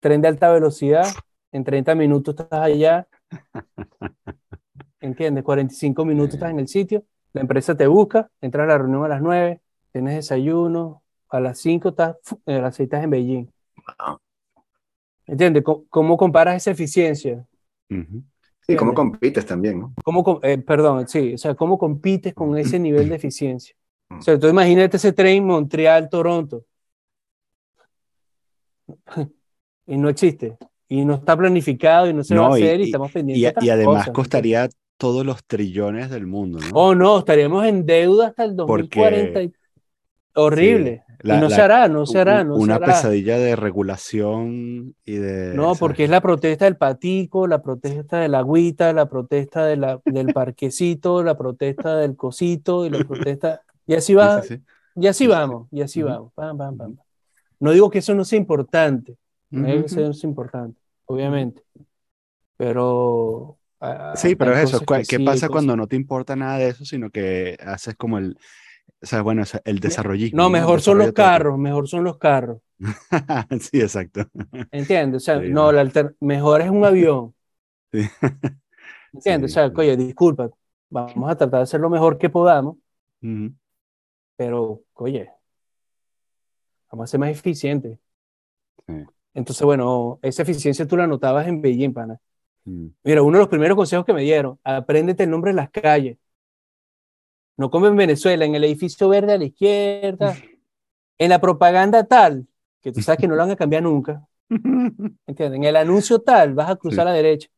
tren de alta velocidad, en 30 minutos estás allá. ¿Entiendes? 45 minutos estás en el sitio, la empresa te busca, entras a la reunión a las 9, tienes desayuno, a las 5 estás, fu- a las 6 estás en Beijing. Wow. ¿Entiendes? ¿Cómo, cómo comparas esa eficiencia? Ujú. Sí, ¿cómo compites también, no? ¿Cómo, eh, perdón, sí, o sea, ¿cómo compites con ese nivel de eficiencia? Mm. O sea, tú imagínate ese tren Montreal-Toronto. y no existe. Y no está planificado y no se va a hacer y, y- estamos pendientes Y, y además cosas, costaría todos los trillones del mundo, ¿no? Oh, no, estaríamos en deuda hasta el Porque- 2040. y- Horrible. La- y no la- se hará, no se hará, no una se hará. pesadilla de regulación y de... No, porque es la protesta del patico, la protesta de la agüita, la protesta de la, del parquecito, la protesta del cosito y la protesta. Y así Sí, va, sí, sí. y así Sí, sí. vamos, y así Ujú. vamos. Pam, pam, pam. No digo que eso no sea importante, no digo que Ujú. eso no sea importante, obviamente. Pero. ah, Sí, pero es eso. cosas ¿cuál- que ¿Qué pasa cuando no te importa nada de eso, sino que haces como el, o sea, bueno, el desarrollismo? No, mejor son los carros, mejor son los carros. sí, exacto. ¿Entiendes? O sea, Sí, no, la alter- mejor es un avión. Sí. ¿Entiendes? Sí, o sea, oye, disculpa, vamos a tratar de hacer lo mejor que podamos, pero, oye, vamos a ser más eficientes. Entonces, bueno, esa eficiencia tú la notabas en Beijing, pana. Mm. Mira, uno de los primeros consejos que me dieron, apréndete el nombre de las calles. No como en Venezuela, en el edificio verde a la izquierda, en la propaganda tal, que tú sabes que no lo van a cambiar nunca. ¿Entiendes? En el anuncio tal, vas a cruzar Sí. a la derecha.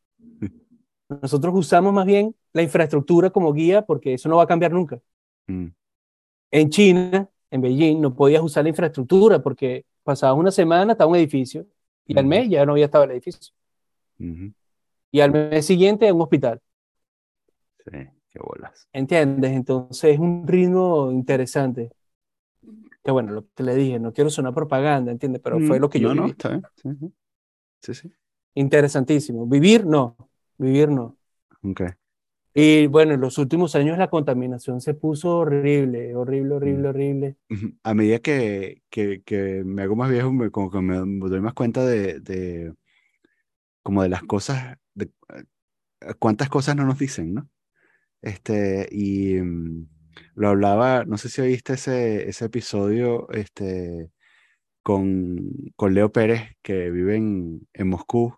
Nosotros usamos más bien la infraestructura como guía porque eso no va a cambiar nunca. Mm. En China, en Beijing, no podías usar la infraestructura porque pasaba una semana, estaba un edificio y al mes ya no había estado el edificio. Y al mes siguiente, un hospital. Sí, qué bolas. ¿Entiendes? Entonces es un ritmo interesante. Que bueno, lo que le dije, no quiero sonar propaganda, ¿entiendes? Pero fue Mm, lo que yo no, no, viví. está bien. Sí, sí. Sí. Interesantísimo. Vivir, no. Vivir, no. Ok. Y bueno, en los últimos años la contaminación se puso horrible, horrible, horrible, Mm. horrible. A medida que, que, que me hago más viejo, me, como que me, me doy más cuenta de, de como de las cosas, de eh, cuántas cosas no nos dicen, ¿no? Este, y mm, lo hablaba, no sé si oíste ese, ese episodio este, con, con Leo Pérez, que vive en, en Moscú,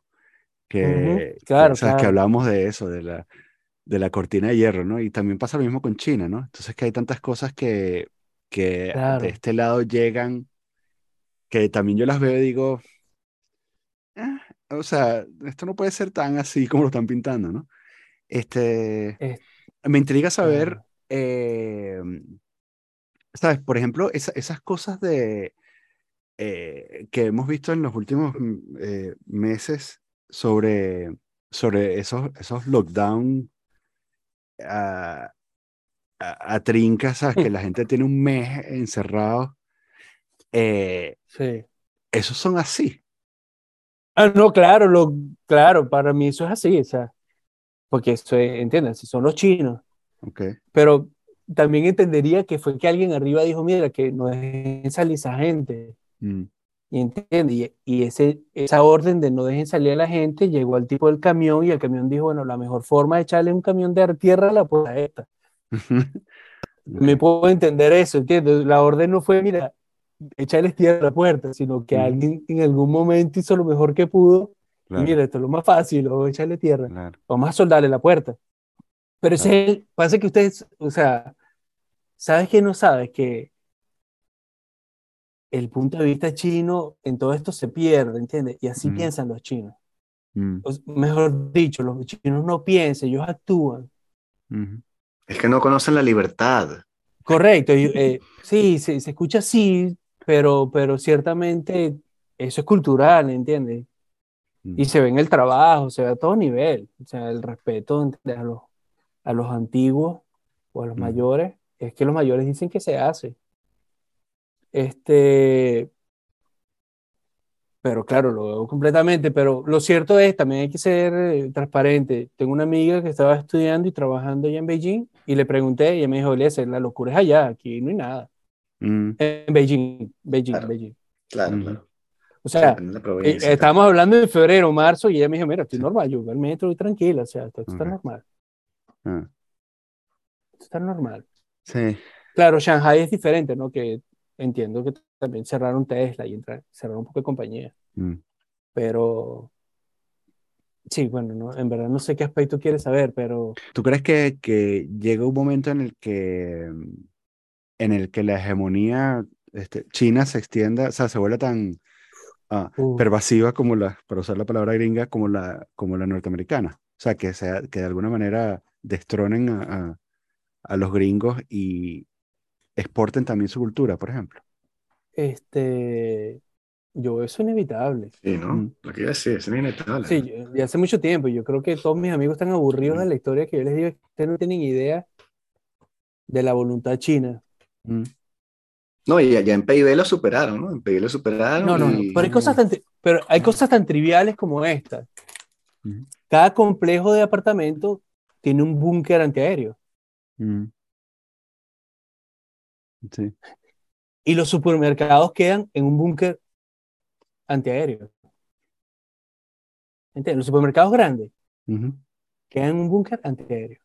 que, que, claro, sabes, que claro. hablábamos de eso, de la, de la cortina de hierro, ¿no? Y también pasa lo mismo con China, ¿no? Entonces que hay tantas cosas que, que Claro. de este lado llegan, que también yo las veo y digo, "Ah, o sea, esto no puede ser tan así como lo están pintando, ¿no? Este, Es- me intriga saber, eh, ¿sabes? Por ejemplo, esa- esas cosas de, eh, que hemos visto en los últimos mm, eh, meses sobre, sobre esos, esos lockdown a, a, a trincas, ¿sabes? Que la gente tiene un mes encerrado. Sí. esos son así. Ah, no, claro, lo, claro, para mí eso es así, o sea, porque eso es, ¿entiendes? Si son los chinos, Ok. pero también entendería que fue que alguien arriba dijo, mira, que no dejen salir esa gente, Mm, y entiende, y, y ese, esa orden de no dejen salir a la gente llegó al tipo del camión y el camión dijo, bueno, la mejor forma de echarle un camión de tierra a la puerta es esta. Me puedo entender eso, ¿entiendes? La orden no fue, mira, echarles tierra a la puerta, sino que Ujú. alguien en algún momento hizo lo mejor que pudo, Claro, mira, esto es lo más fácil, o echarle tierra. claro. vamos a soldarle la puerta. Pero ese es el, pasa que ustedes, o sea, ¿sabes que no sabes? Que el punto de vista chino en todo esto se pierde, ¿entiendes? Y así Mm. piensan los chinos. Mm, O s- mejor dicho, los chinos no piensan, ellos actúan. Es que no conocen la libertad. Correcto, y, eh, sí, se, se escucha así, pero, pero ciertamente eso es cultural, ¿entiendes? Mm, Y se ve en el trabajo, se ve a todo nivel, o sea, el respeto entre a los, a los antiguos o a los Ujú. mayores, es que los mayores dicen que se hace. Este, pero claro, lo veo completamente, pero lo cierto es, también hay que ser eh, transparente. Tengo una amiga que estaba estudiando y trabajando allá en Beijing y le pregunté y ella me dijo, Eliezer, la locura es allá, aquí no hay nada. Mm, En Beijing, Beijing, Claro. Beijing. Claro, Ujú. claro. O sea, eh, tal. estábamos hablando de febrero, marzo, y ella me dijo, mira, estoy normal, yo voy al metro y tranquila, o sea, esto está normal, ah, esto está normal. Sí. Claro, Shanghai es diferente, ¿no? Que entiendo que también cerraron Tesla y entra- cerraron un poco de compañía, Mm. pero sí, bueno, no, en verdad no sé qué aspecto quieres saber, pero ¿Tú crees que, que llega un momento en el que, en el que la hegemonía este, china se extienda, o sea, se vuelva tan ah, uh, pervasiva como la, para usar la palabra gringa, como la, como la norteamericana? O sea, que, sea, que de alguna manera destronen a, a- a los gringos y exporten también su cultura, por ejemplo. este, yo eso inevitable. Sí, ¿no? Lo que iba a decir, es inevitable. Sí, yo- de hace mucho tiempo, yo creo que todos mis amigos están aburridos de la historia que yo les digo, que ustedes no tienen idea de la voluntad china. Mm, No, y ya en PIB lo superaron, ¿no? En PIB lo superaron. No, no, no, pero hay cosas tan, pero hay cosas tan triviales como esta. Cada complejo de apartamento tiene un búnker antiaéreo. Sí. y los supermercados quedan en un búnker antiaéreo. ¿Entiendes? Los supermercados grandes quedan en un búnker antiaéreo.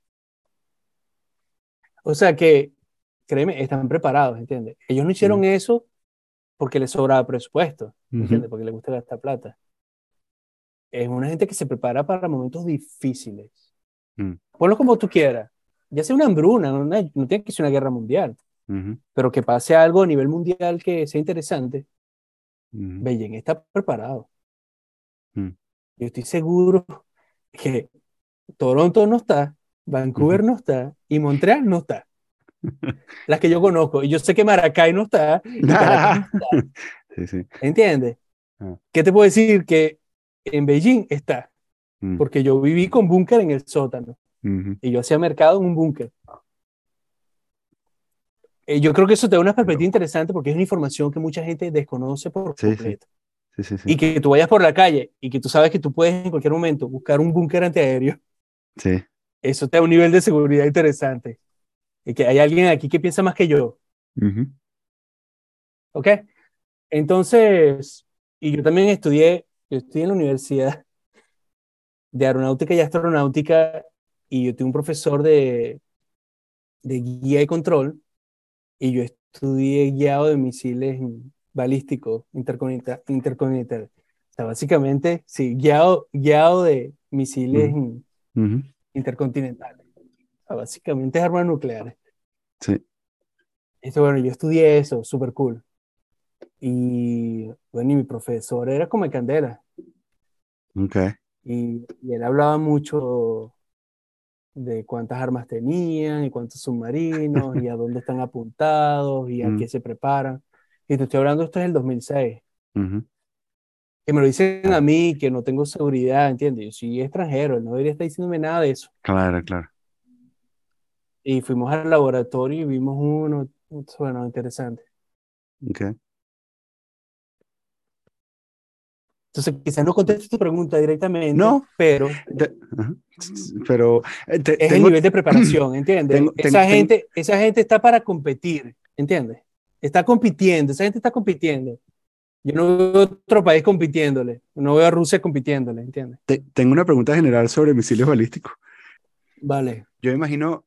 O sea que, créeme, están preparados, ¿entiendes? Ellos no hicieron eso porque les sobraba presupuesto, ¿entiendes? Porque les gusta gastar plata. Es una gente que se prepara para momentos difíciles. Mm. Ponlo como tú quieras. Ya sea una hambruna, no, no tiene que ser una guerra mundial, pero que pase algo a nivel mundial que sea interesante. Beijing está preparado. Mm. Yo estoy seguro que Toronto no está, Vancouver no está y Montreal no está. Las que yo conozco. Y yo sé que Maracay no está. y Caracas no está, Sí, sí. ¿Entiendes? Ah. ¿Qué te puedo decir? Que en Beijing está. Mm, Porque yo viví con búnker en el sótano y yo hacía mercado en un búnker. Eh, yo creo que eso te da una perspectiva interesante porque es una información que mucha gente desconoce por Sí, completo. Y que tú vayas por la calle y que tú sabes que tú puedes en cualquier momento buscar un búnker antiaéreo, Sí. eso te da un nivel de seguridad interesante. Que hay alguien aquí que piensa más que yo, Ujú. ¿ok? Entonces, y yo también estudié, yo estudié en la Universidad de Aeronáutica y Astronáutica y yo tuve un profesor de, de guía y control y yo estudié guiado de misiles balísticos interconecta- interconectables. O sea, básicamente, sí, guiado, guiado de misiles Ujú. intercontinentales. Sea, básicamente es armas nucleares. Sí. Esto, bueno, yo estudié eso, súper cool. Y bueno, y mi profesor era como de candela. Ok. Y, y él hablaba mucho de cuántas armas tenían y cuántos submarinos y a dónde están apuntados y a Mm. qué se preparan. Y te estoy hablando, esto es el 2006. Ujú. Que me lo dicen a mí, que no tengo seguridad, ¿entiendes? Yo soy extranjero, él no debería estar diciéndome nada de eso. Claro, claro. Y fuimos al laboratorio y vimos uno, bueno, interesante. Ok. Entonces, quizás no conteste tu pregunta directamente, No. pero. Pero eh, te- es el tengo- nivel de preparación, ¿entiendes? tengo- esa, tengo- gente, esa gente está para competir, ¿entiendes? Está compitiendo, esa gente está compitiendo. Yo no veo otro país compitiéndole, no veo a Rusia compitiéndole, ¿entiendes? te- tengo una pregunta general sobre misiles balísticos. Vale. Yo imagino,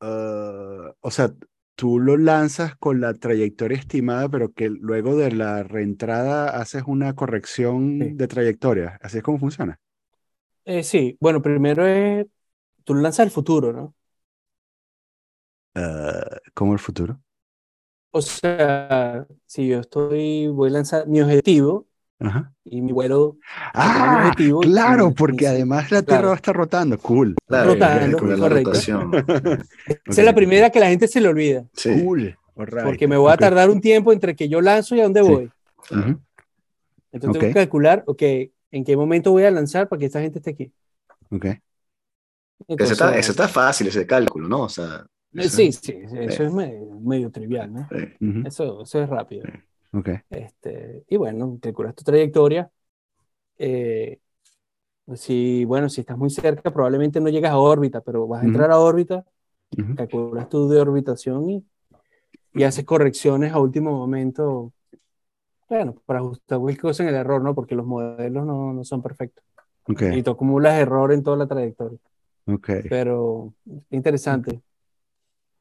ah, o sea, tú lo lanzas con la trayectoria estimada, pero que luego de la reentrada haces una corrección Sí. de trayectoria. Así es como funciona. Eh, sí, bueno, primero es, tú lanzas el futuro, ¿no? Ah, ¿cómo el futuro? O sea, si yo estoy, voy a lanzar mi objetivo Ajá. y mi vuelo Ah, objetivo claro, y- porque y- además la claro. Tierra va a estar rotando. Cool. Claro, Rotando, la correcto. Esa es la primera que la gente se le olvida, Sí, Cool. Alright. porque me voy a Ok. tardar un tiempo entre que yo lanzo y a dónde Sí. voy. claro. Ujú. Entonces Ok. tengo que calcular, ok, en qué momento voy a lanzar para que esta gente esté aquí. Ok. Entonces, está, ese está fácil, ese cálculo, ¿no? O sea, eh, sí, sí, eso es medio, medio trivial, ¿no? sí. Ujú. Eso, eso es rápido. Ok. Este, y bueno, calculas tu trayectoria. Eh, si, bueno, si estás muy cerca, probablemente no llegas a órbita, pero vas a entrar a órbita, Ujú. calculas tu de orbitación y, y haces correcciones a último momento. Bueno, para ajustar cualquier cosa en el error, ¿no? Porque los modelos no, no son perfectos. Ok. Y tú acumulas error en toda la trayectoria. Ok. Pero interesante.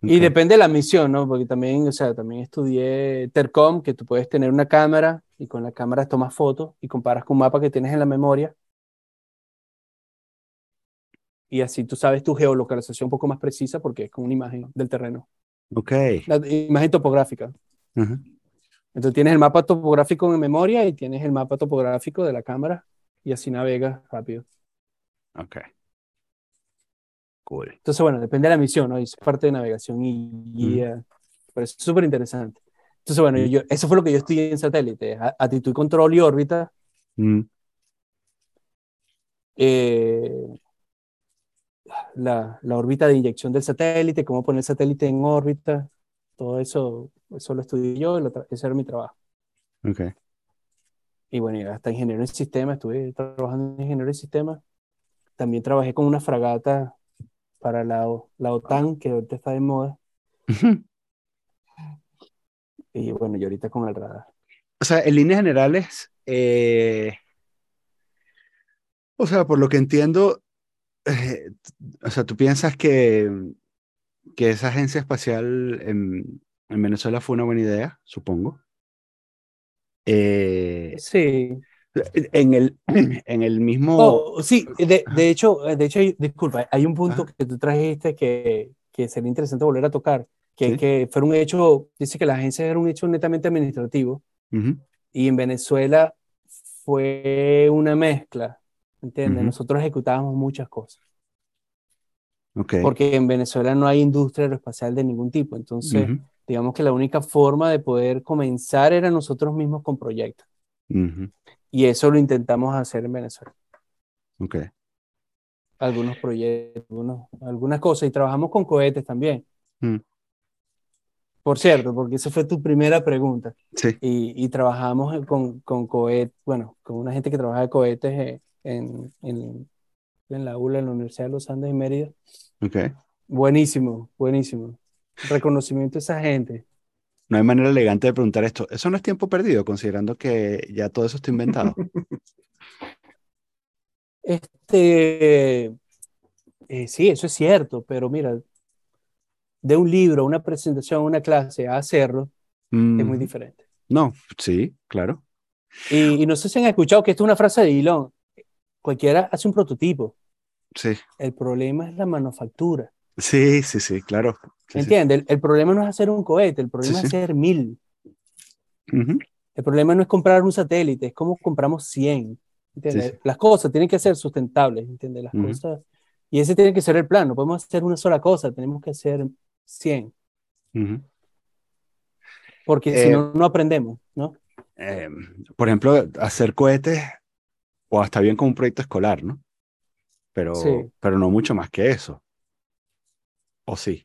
Y depende de la misión, ¿no? Porque también, o sea, también estudié Tercom, que tú puedes tener una cámara y con la cámara tomas fotos y comparas con un mapa que tienes en la memoria. Y así tú sabes tu geolocalización un poco más precisa porque es con una imagen del terreno. Ok. La imagen topográfica. Entonces tienes el mapa topográfico en memoria y tienes el mapa topográfico de la cámara y así navegas rápido. Ok. Cool. Entonces, bueno, depende de la misión, ¿no? Es parte de navegación y guía. Pero es súper interesante. Entonces, bueno, yo, eso fue lo que yo estudié en satélite, a- actitud, control y órbita. Mm, eh, la, la órbita de inyección del satélite, cómo poner el satélite en órbita, todo eso, eso lo estudié yo, lo ese era mi trabajo. Ok. Y bueno, hasta ingeniero en sistemas, estuve trabajando en ingeniero en sistemas. También trabajé con una fragata para la, la OTAN, que ahorita está de moda. Y bueno, y ahorita con el radar. O sea, en líneas generales, eh, o sea, por lo que entiendo, eh, o sea, tú piensas que, que esa agencia espacial en, en Venezuela fue una buena idea, supongo. Eh, Sí. En, el, en el mismo... Oh, sí, de, de hecho, de hecho, disculpa, hay un punto Ajá. que tú trajiste que, que sería interesante volver a tocar, que, Sí. que fue un hecho, dice que la agencia era un hecho netamente administrativo Ujú, y en Venezuela fue una mezcla, ¿entiendes? Ujú. Nosotros ejecutábamos muchas cosas, ok. porque en Venezuela no hay industria aeroespacial de ningún tipo, entonces Ujú, digamos que la única forma de poder comenzar era nosotros mismos con proyectos ujú, y eso lo intentamos hacer en Venezuela. ok. algunos proyectos, algunos- algunas cosas, y trabajamos con cohetes también. Mm. Por cierto, porque esa fue tu primera pregunta. Sí. Y, y trabajamos con, con cohetes, bueno, con una gente que trabaja de cohetes eh, en, en, en la ULA, en la Universidad de los Andes y Mérida. Ok. Buenísimo, buenísimo. Reconocimiento a esa gente. No hay manera elegante de preguntar esto. Eso no es tiempo perdido, considerando que ya todo eso está inventado. Este, eh, sí, eso es cierto, pero mira, de un libro, una presentación, una clase a hacerlo es muy Ujú. diferente. No, sí, claro. Y, y no sé si han escuchado que esto es una frase de Elon. Cualquiera hace un prototipo. Sí, El problema es la manufactura. Sí, sí, sí, claro. Sí, sí. ¿Entiendes? El, el problema no es hacer un cohete, el problema Sí, es hacer mil. El problema no es comprar un satélite, es como compramos 100. ¿entiendes? Las cosas tienen que ser sustentables, ¿entiendes? Las cosas. Y ese tiene que ser el plan. No podemos hacer una sola cosa, tenemos que hacer 100. ujú. Porque Eh, si no, no aprendemos, ¿no? Eh, por ejemplo, hacer cohetes, o hasta bien como un proyecto escolar, ¿no? Pero, pero no mucho más que eso. ¿O sí?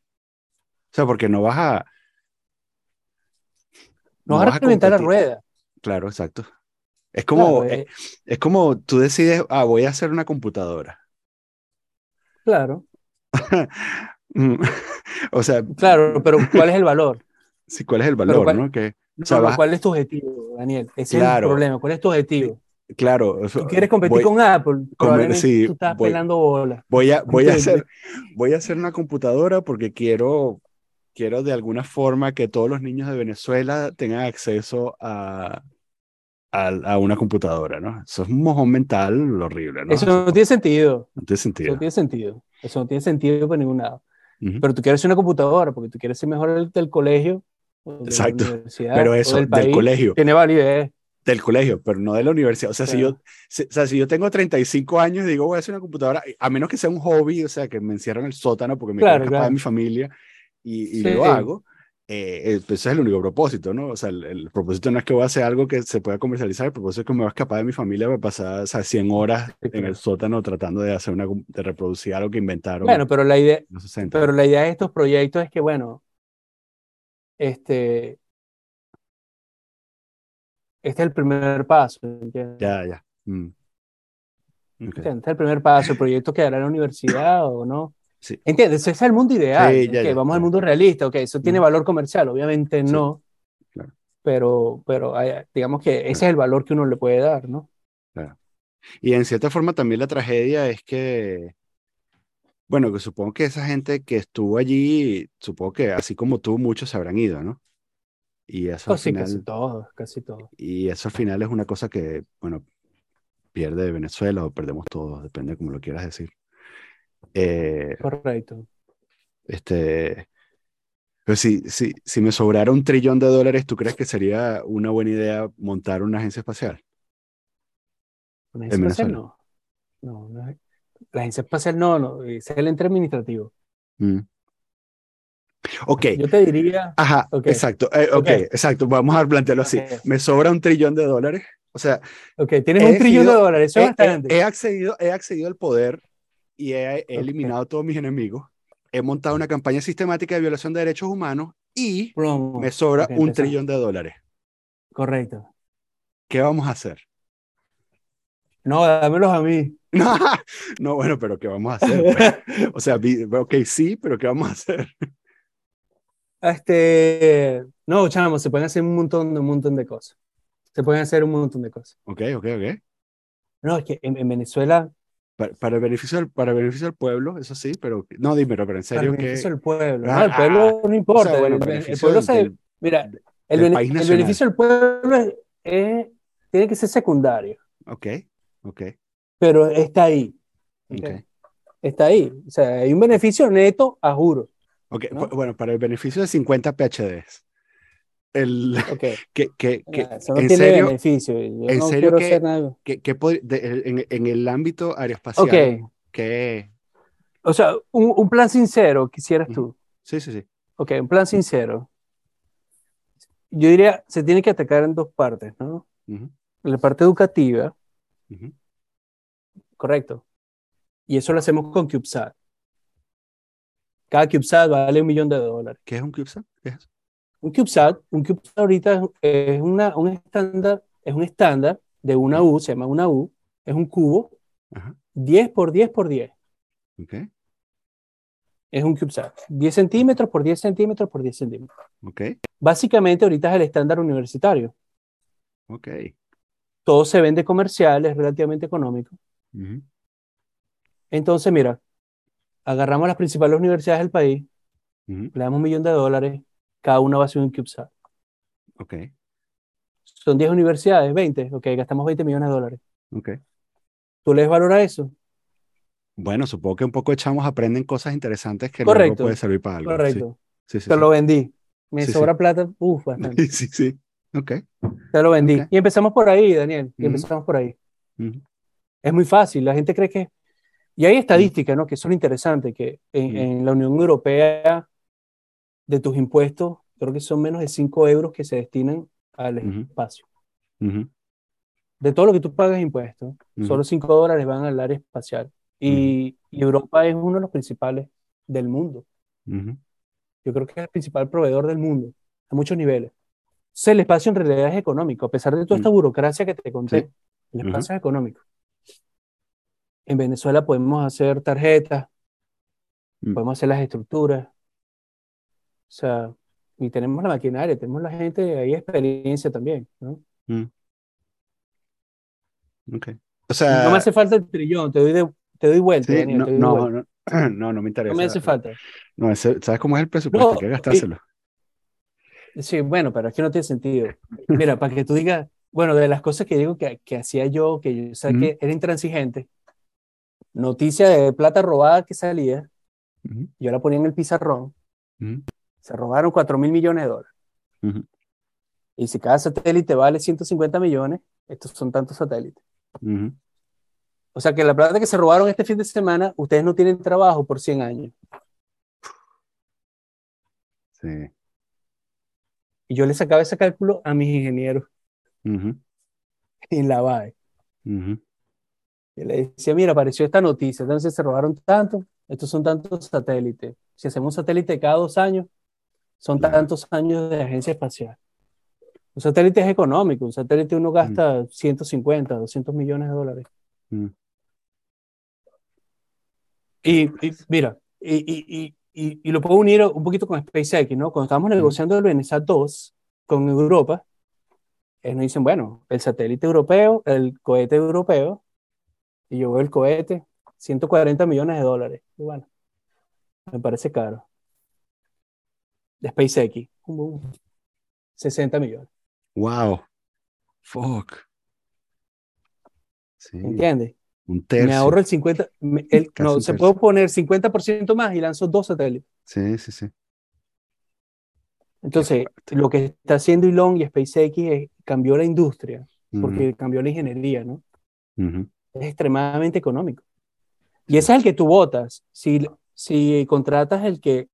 O sea, porque no vas a... No vas a reinventar la rueda. Claro, exacto. Es como, Claro, eh, es como tú decides, ah, voy a hacer una computadora. claro, Mm, o sea, claro, pero ¿cuál es el valor? sí, ¿cuál es el valor, cuál- no? Que, No, sea, no, vas- ¿Cuál es tu objetivo, Daniel? Ese es el problema. ¿Cuál es tu objetivo? Claro, Tú quieres competir voy, con Apple, probablemente sí, tú estás voy- pelando bola. voy a, voy a hacer, voy a hacer una computadora porque quiero, quiero de alguna forma que todos los niños de Venezuela tengan acceso a, a, a una computadora, ¿no? Eso es un mojón mental horrible, ¿no? Eso no tiene sentido. no tiene Eso sentido. no tiene sentido. Eso no tiene sentido por ningún lado. Ujú. Pero tú quieres una computadora porque tú quieres ser mejor del, del colegio, Exacto. la universidad, Pero eso, del del país, colegio, tiene validez. Del colegio, pero no de la universidad. O sea, si yo, si, o sea, si yo tengo 35 años y digo voy a hacer una computadora, a menos que sea un hobby, o sea, que me encierro en el sótano porque me Claro, claro. de mi familia y, y Sí. lo hago, eh, eh, pues ese es el único propósito, ¿no? O sea, el, el propósito no es que voy a hacer algo que se pueda comercializar, el propósito es que me voy a escapar de mi familia para pasar, o sea, 100 horas en el sótano tratando de hacer una, de reproducir algo que inventaron Bueno, pero la idea, en los 60. pero la idea de estos proyectos es que, bueno, este, este es el primer paso. ¿entiendes? Ya, ya. Mm. Este es el primer paso. El proyecto quedará en la universidad o no. Sí. ¿Entiendes? Ese es el mundo ideal. Sí, ya, ok, ya, vamos ya. al mundo realista. Ok, eso tiene Mm. valor comercial. Obviamente Sí, no. claro. Pero, pero hay- digamos que ese es el valor que uno le puede dar, ¿no? Y en cierta forma también la tragedia es que, bueno, que supongo que esa gente que estuvo allí, supongo que así como tú, muchos se habrán ido, ¿no? Y eso al Oh, sí, casi final, todo, casi todo. y eso al final es una cosa que, bueno, pierde Venezuela o perdemos todos, depende de cómo lo quieras decir. Eh, Correcto. este, pero si, si, si me sobrara un trillón de dólares, ¿tú crees que sería una buena idea montar una agencia espacial? ¿La En agencia espacial no? No, La agencia espacial no, no, es el ente administrativo. Mm. Ok. Yo te diría, Ajá, exacto. eh, ok, Ok. exacto. Vamos a plantearlo así. Me sobra un trillón de dólares. O sea, ok, tienes un trillón de dólares, eso he, es bastante. he- he accedido, he accedido al poder y he, eliminado a todos mis enemigos. He montado una campaña sistemática de violación de derechos humanos y Promo. me sobra un empezamos. trillón de dólares. Correcto. ¿Qué vamos a hacer? No, dámelos a mí. No, bueno, pero ¿qué vamos a hacer? pues? O sea, ok, sí, pero ¿qué vamos a hacer? Este, no, chamo, se pueden hacer un montón, un montón de cosas. Se pueden hacer un montón de cosas. Ok, ok, ok. No, es que en, en Venezuela Para, para el beneficio del, para el beneficio del pueblo, eso sí, pero no, dime, pero en Para serio el que... beneficio del pueblo. Ah, No, el pueblo no importa. o sea, bueno, el, el pueblo del- se. del- mira, el, bene- el beneficio del pueblo es- es- tiene que ser secundario, Ok, ok, pero está ahí. ¿ok? ok. Está ahí. O sea, hay un beneficio neto, a juro. Ok, ¿No? bueno, para el beneficio de 50 PhDs. El, Ok. que, que, que, Ah, Eso no en tiene serio, beneficio. Yo en no serio que- nada. de- en, en el ámbito aeroespacial, Ok. que... O sea, un, un plan sincero quisieras tú. Sí, sí, sí. Ok, un plan sincero. Yo diría, se tiene que atacar en dos partes, ¿no? Ujú, La parte educativa, correcto. Y eso lo hacemos con CubeSat. Cada CubeSat vale un millón de dólares. ¿Qué es un CubeSat? ¿Qué es? Un CubeSat, un CubeSat ahorita es, una, un estándar, es un estándar de una U, se llama una U, es un cubo, Ajá, 10 por 10 por 10. ok, Es un CubeSat. 10 centímetros por 10 centímetros por 10 centímetros. ok, Básicamente ahorita es el estándar universitario. ok. Todo se vende comercial, es relativamente económico. Entonces, mira, agarramos las principales universidades del país, le damos un millón de dólares, cada una va a ser un CubeSat. Ok, Son 10 universidades, 20, ok, gastamos 20 millones de dólares. ok. ¿Tú les valoras eso? Bueno, supongo que un poco echamos, aprenden cosas interesantes que luego Correcto, puede servir para algo. Correcto. Sí, sí, Te sí. lo vendí. Me sobra plata, uff, bastante. Sí, sí. Ok. Te lo vendí. Y empezamos por ahí, Daniel. Y empezamos por ahí. Ujú, Es muy fácil. La gente cree que. Y hay estadísticas, ¿no? Que son interesantes, que en, en la Unión Europea, de tus impuestos, creo que son menos de 5 euros que se destinan al Ujú. espacio. ujú, De todo lo que tú pagas impuestos, Ujú. solo 5 dólares van al área espacial. Y, y Europa es uno de los principales del mundo. Yo creo que es el principal proveedor del mundo, a muchos niveles. Entonces, el espacio en realidad es económico, a pesar de toda esta Mm. burocracia que te conté, Sí. el espacio es económico. En Venezuela podemos hacer tarjetas, Mm. podemos hacer las estructuras, o sea, y tenemos la maquinaria, tenemos la gente, hay experiencia también, ¿no? Ok. O sea, No me hace falta el trillón, te doy, de- te doy vuelta, sí, Daniel, no, doy no, vuelta. no, no, no me interesa. No me hace falta. No, ese- ¿sabes cómo es el presupuesto? No, Hay que gastárselo. Sí, bueno, pero es que no tiene sentido. Mira, para que tú digas, bueno, de las cosas que digo que, que hacía yo, que yo sabía Ujú. que era intransigente, noticia de plata robada que salía, yo la ponía en el pizarrón, se robaron 4 mil millones de dólares. Y si cada satélite vale 150 millones, estos son tantos satélites. O sea que la plata que se robaron este fin de semana, ustedes no tienen trabajo por 100 años. Sí. Y yo le sacaba ese cálculo a mis ingenieros en la BAE. Ujú. Y le decía, mira, apareció esta noticia, entonces se robaron tanto, estos son tantos satélites. Si hacemos un satélite cada dos años, son Claro. tantos años de agencia espacial. Un satélite es económico, un satélite uno gasta 150, 200 millones de dólares. Mm. Y, y mira, y, y, y, lo puedo unir un poquito con SpaceX, ¿no? Cuando estábamos negociando el Benesat 2 con Europa, ellos nos dicen, bueno, el satélite europeo, el cohete europeo, y yo veo el cohete, 140 millones de dólares. Y bueno, me parece caro. De SpaceX, como 60 millones. Wow. Fuck. Sí, ¿Entiendes? un tercio. Me ahorro el 50, me- el- Casi no, se puede poner 50% más y lanzo dos satélites. Sí, sí, sí. Entonces, lo que está haciendo Elon y SpaceX es, cambió la industria, porque cambió la ingeniería, ¿no? Es extremadamente económico. Y ese es el que tú votas. Si, si contratas el que,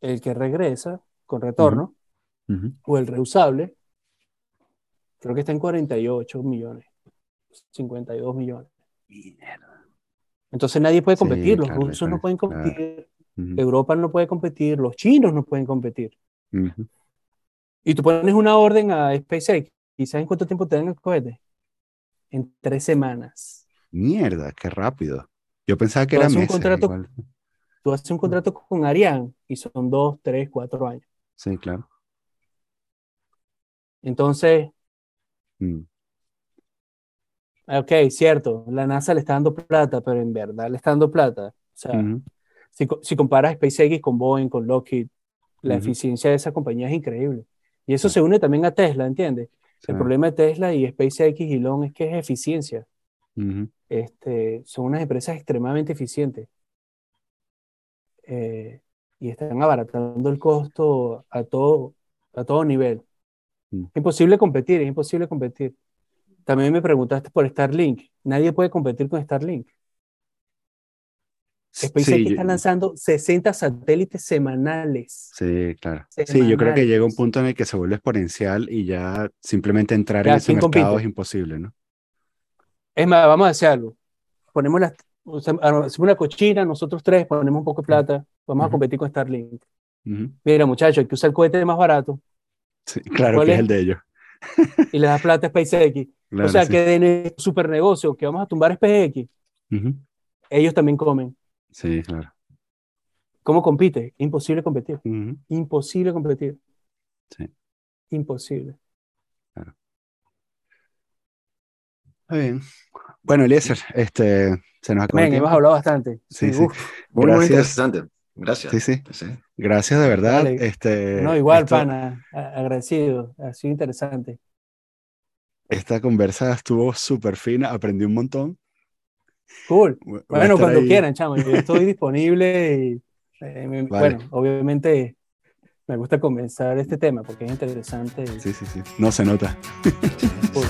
el que regresa con retorno ujú. o el reusable, creo que está en 48 millones, 52 millones. Entonces nadie puede Sí, competir, los claro, rusos no pueden claro. competir, Europa no puede competir, los chinos no pueden competir. Y tú pones una orden a SpaceX y ¿sabes en cuánto tiempo te dan el cohete? En tres semanas. Mierda, qué rápido. Yo pensaba que Tú era haces un meses. contrato- igual. Tú haces un contrato con Ariane y son dos, tres, cuatro años. Sí, claro. Entonces, Mm, ok, cierto, la NASA le está dando plata, pero en verdad le está dando plata. O sea, si, co- si comparas SpaceX con Boeing, con Lockheed, la eficiencia de esa compañía es increíble. Y eso se une también a Tesla, ¿entiendes? Sí, El problema de Tesla y SpaceX y Elon es que es eficiencia. Este, son unas empresas extremadamente eficientes. Eh, y están abaratando el costo a todo, a todo nivel. Mm. Es imposible competir, es imposible competir. También me preguntaste por Starlink. Nadie puede competir con Starlink. SpaceX Sí, está lanzando 60 satélites semanales. Sí, claro. Sí, yo creo que llega un punto en el que se vuelve exponencial y ya simplemente entrar Ya, en ese ¿quién mercado compite? es imposible, ¿no? Es más, vamos a hacer algo. Ponemos las, o sea, hacemos una cochina, nosotros tres ponemos un poco de plata, vamos a competir con Starlink. Mira, muchachos, hay que usar el cohete más barato Sí, claro ¿Cuál que es es? el de ellos. y le das plata a SpaceX. Claro, o sea, sí. que de super negocio que vamos a tumbar SpaceX, Ujú. ellos también comen. Sí, claro. ¿Cómo compite? Imposible competir. Imposible competir. Sí. Imposible. Está bien. Bueno, Eliezer, este, se nos Men, hemos hablado bastante. Sí, Sí, sí. Muy, muy interesante. Gracias. Sí, sí. Sí. Gracias de verdad. Este, No, igual, esto- pana, agradecido. Ha sido interesante. Esta conversa estuvo súper fina, aprendí un montón. Cool. Voy Bueno, cuando ahí. quieran, chamo. Yo estoy disponible y, eh, me- Vale. bueno, obviamente me gusta comenzar este tema porque es interesante. y- Sí, sí, sí. No se nota. cool.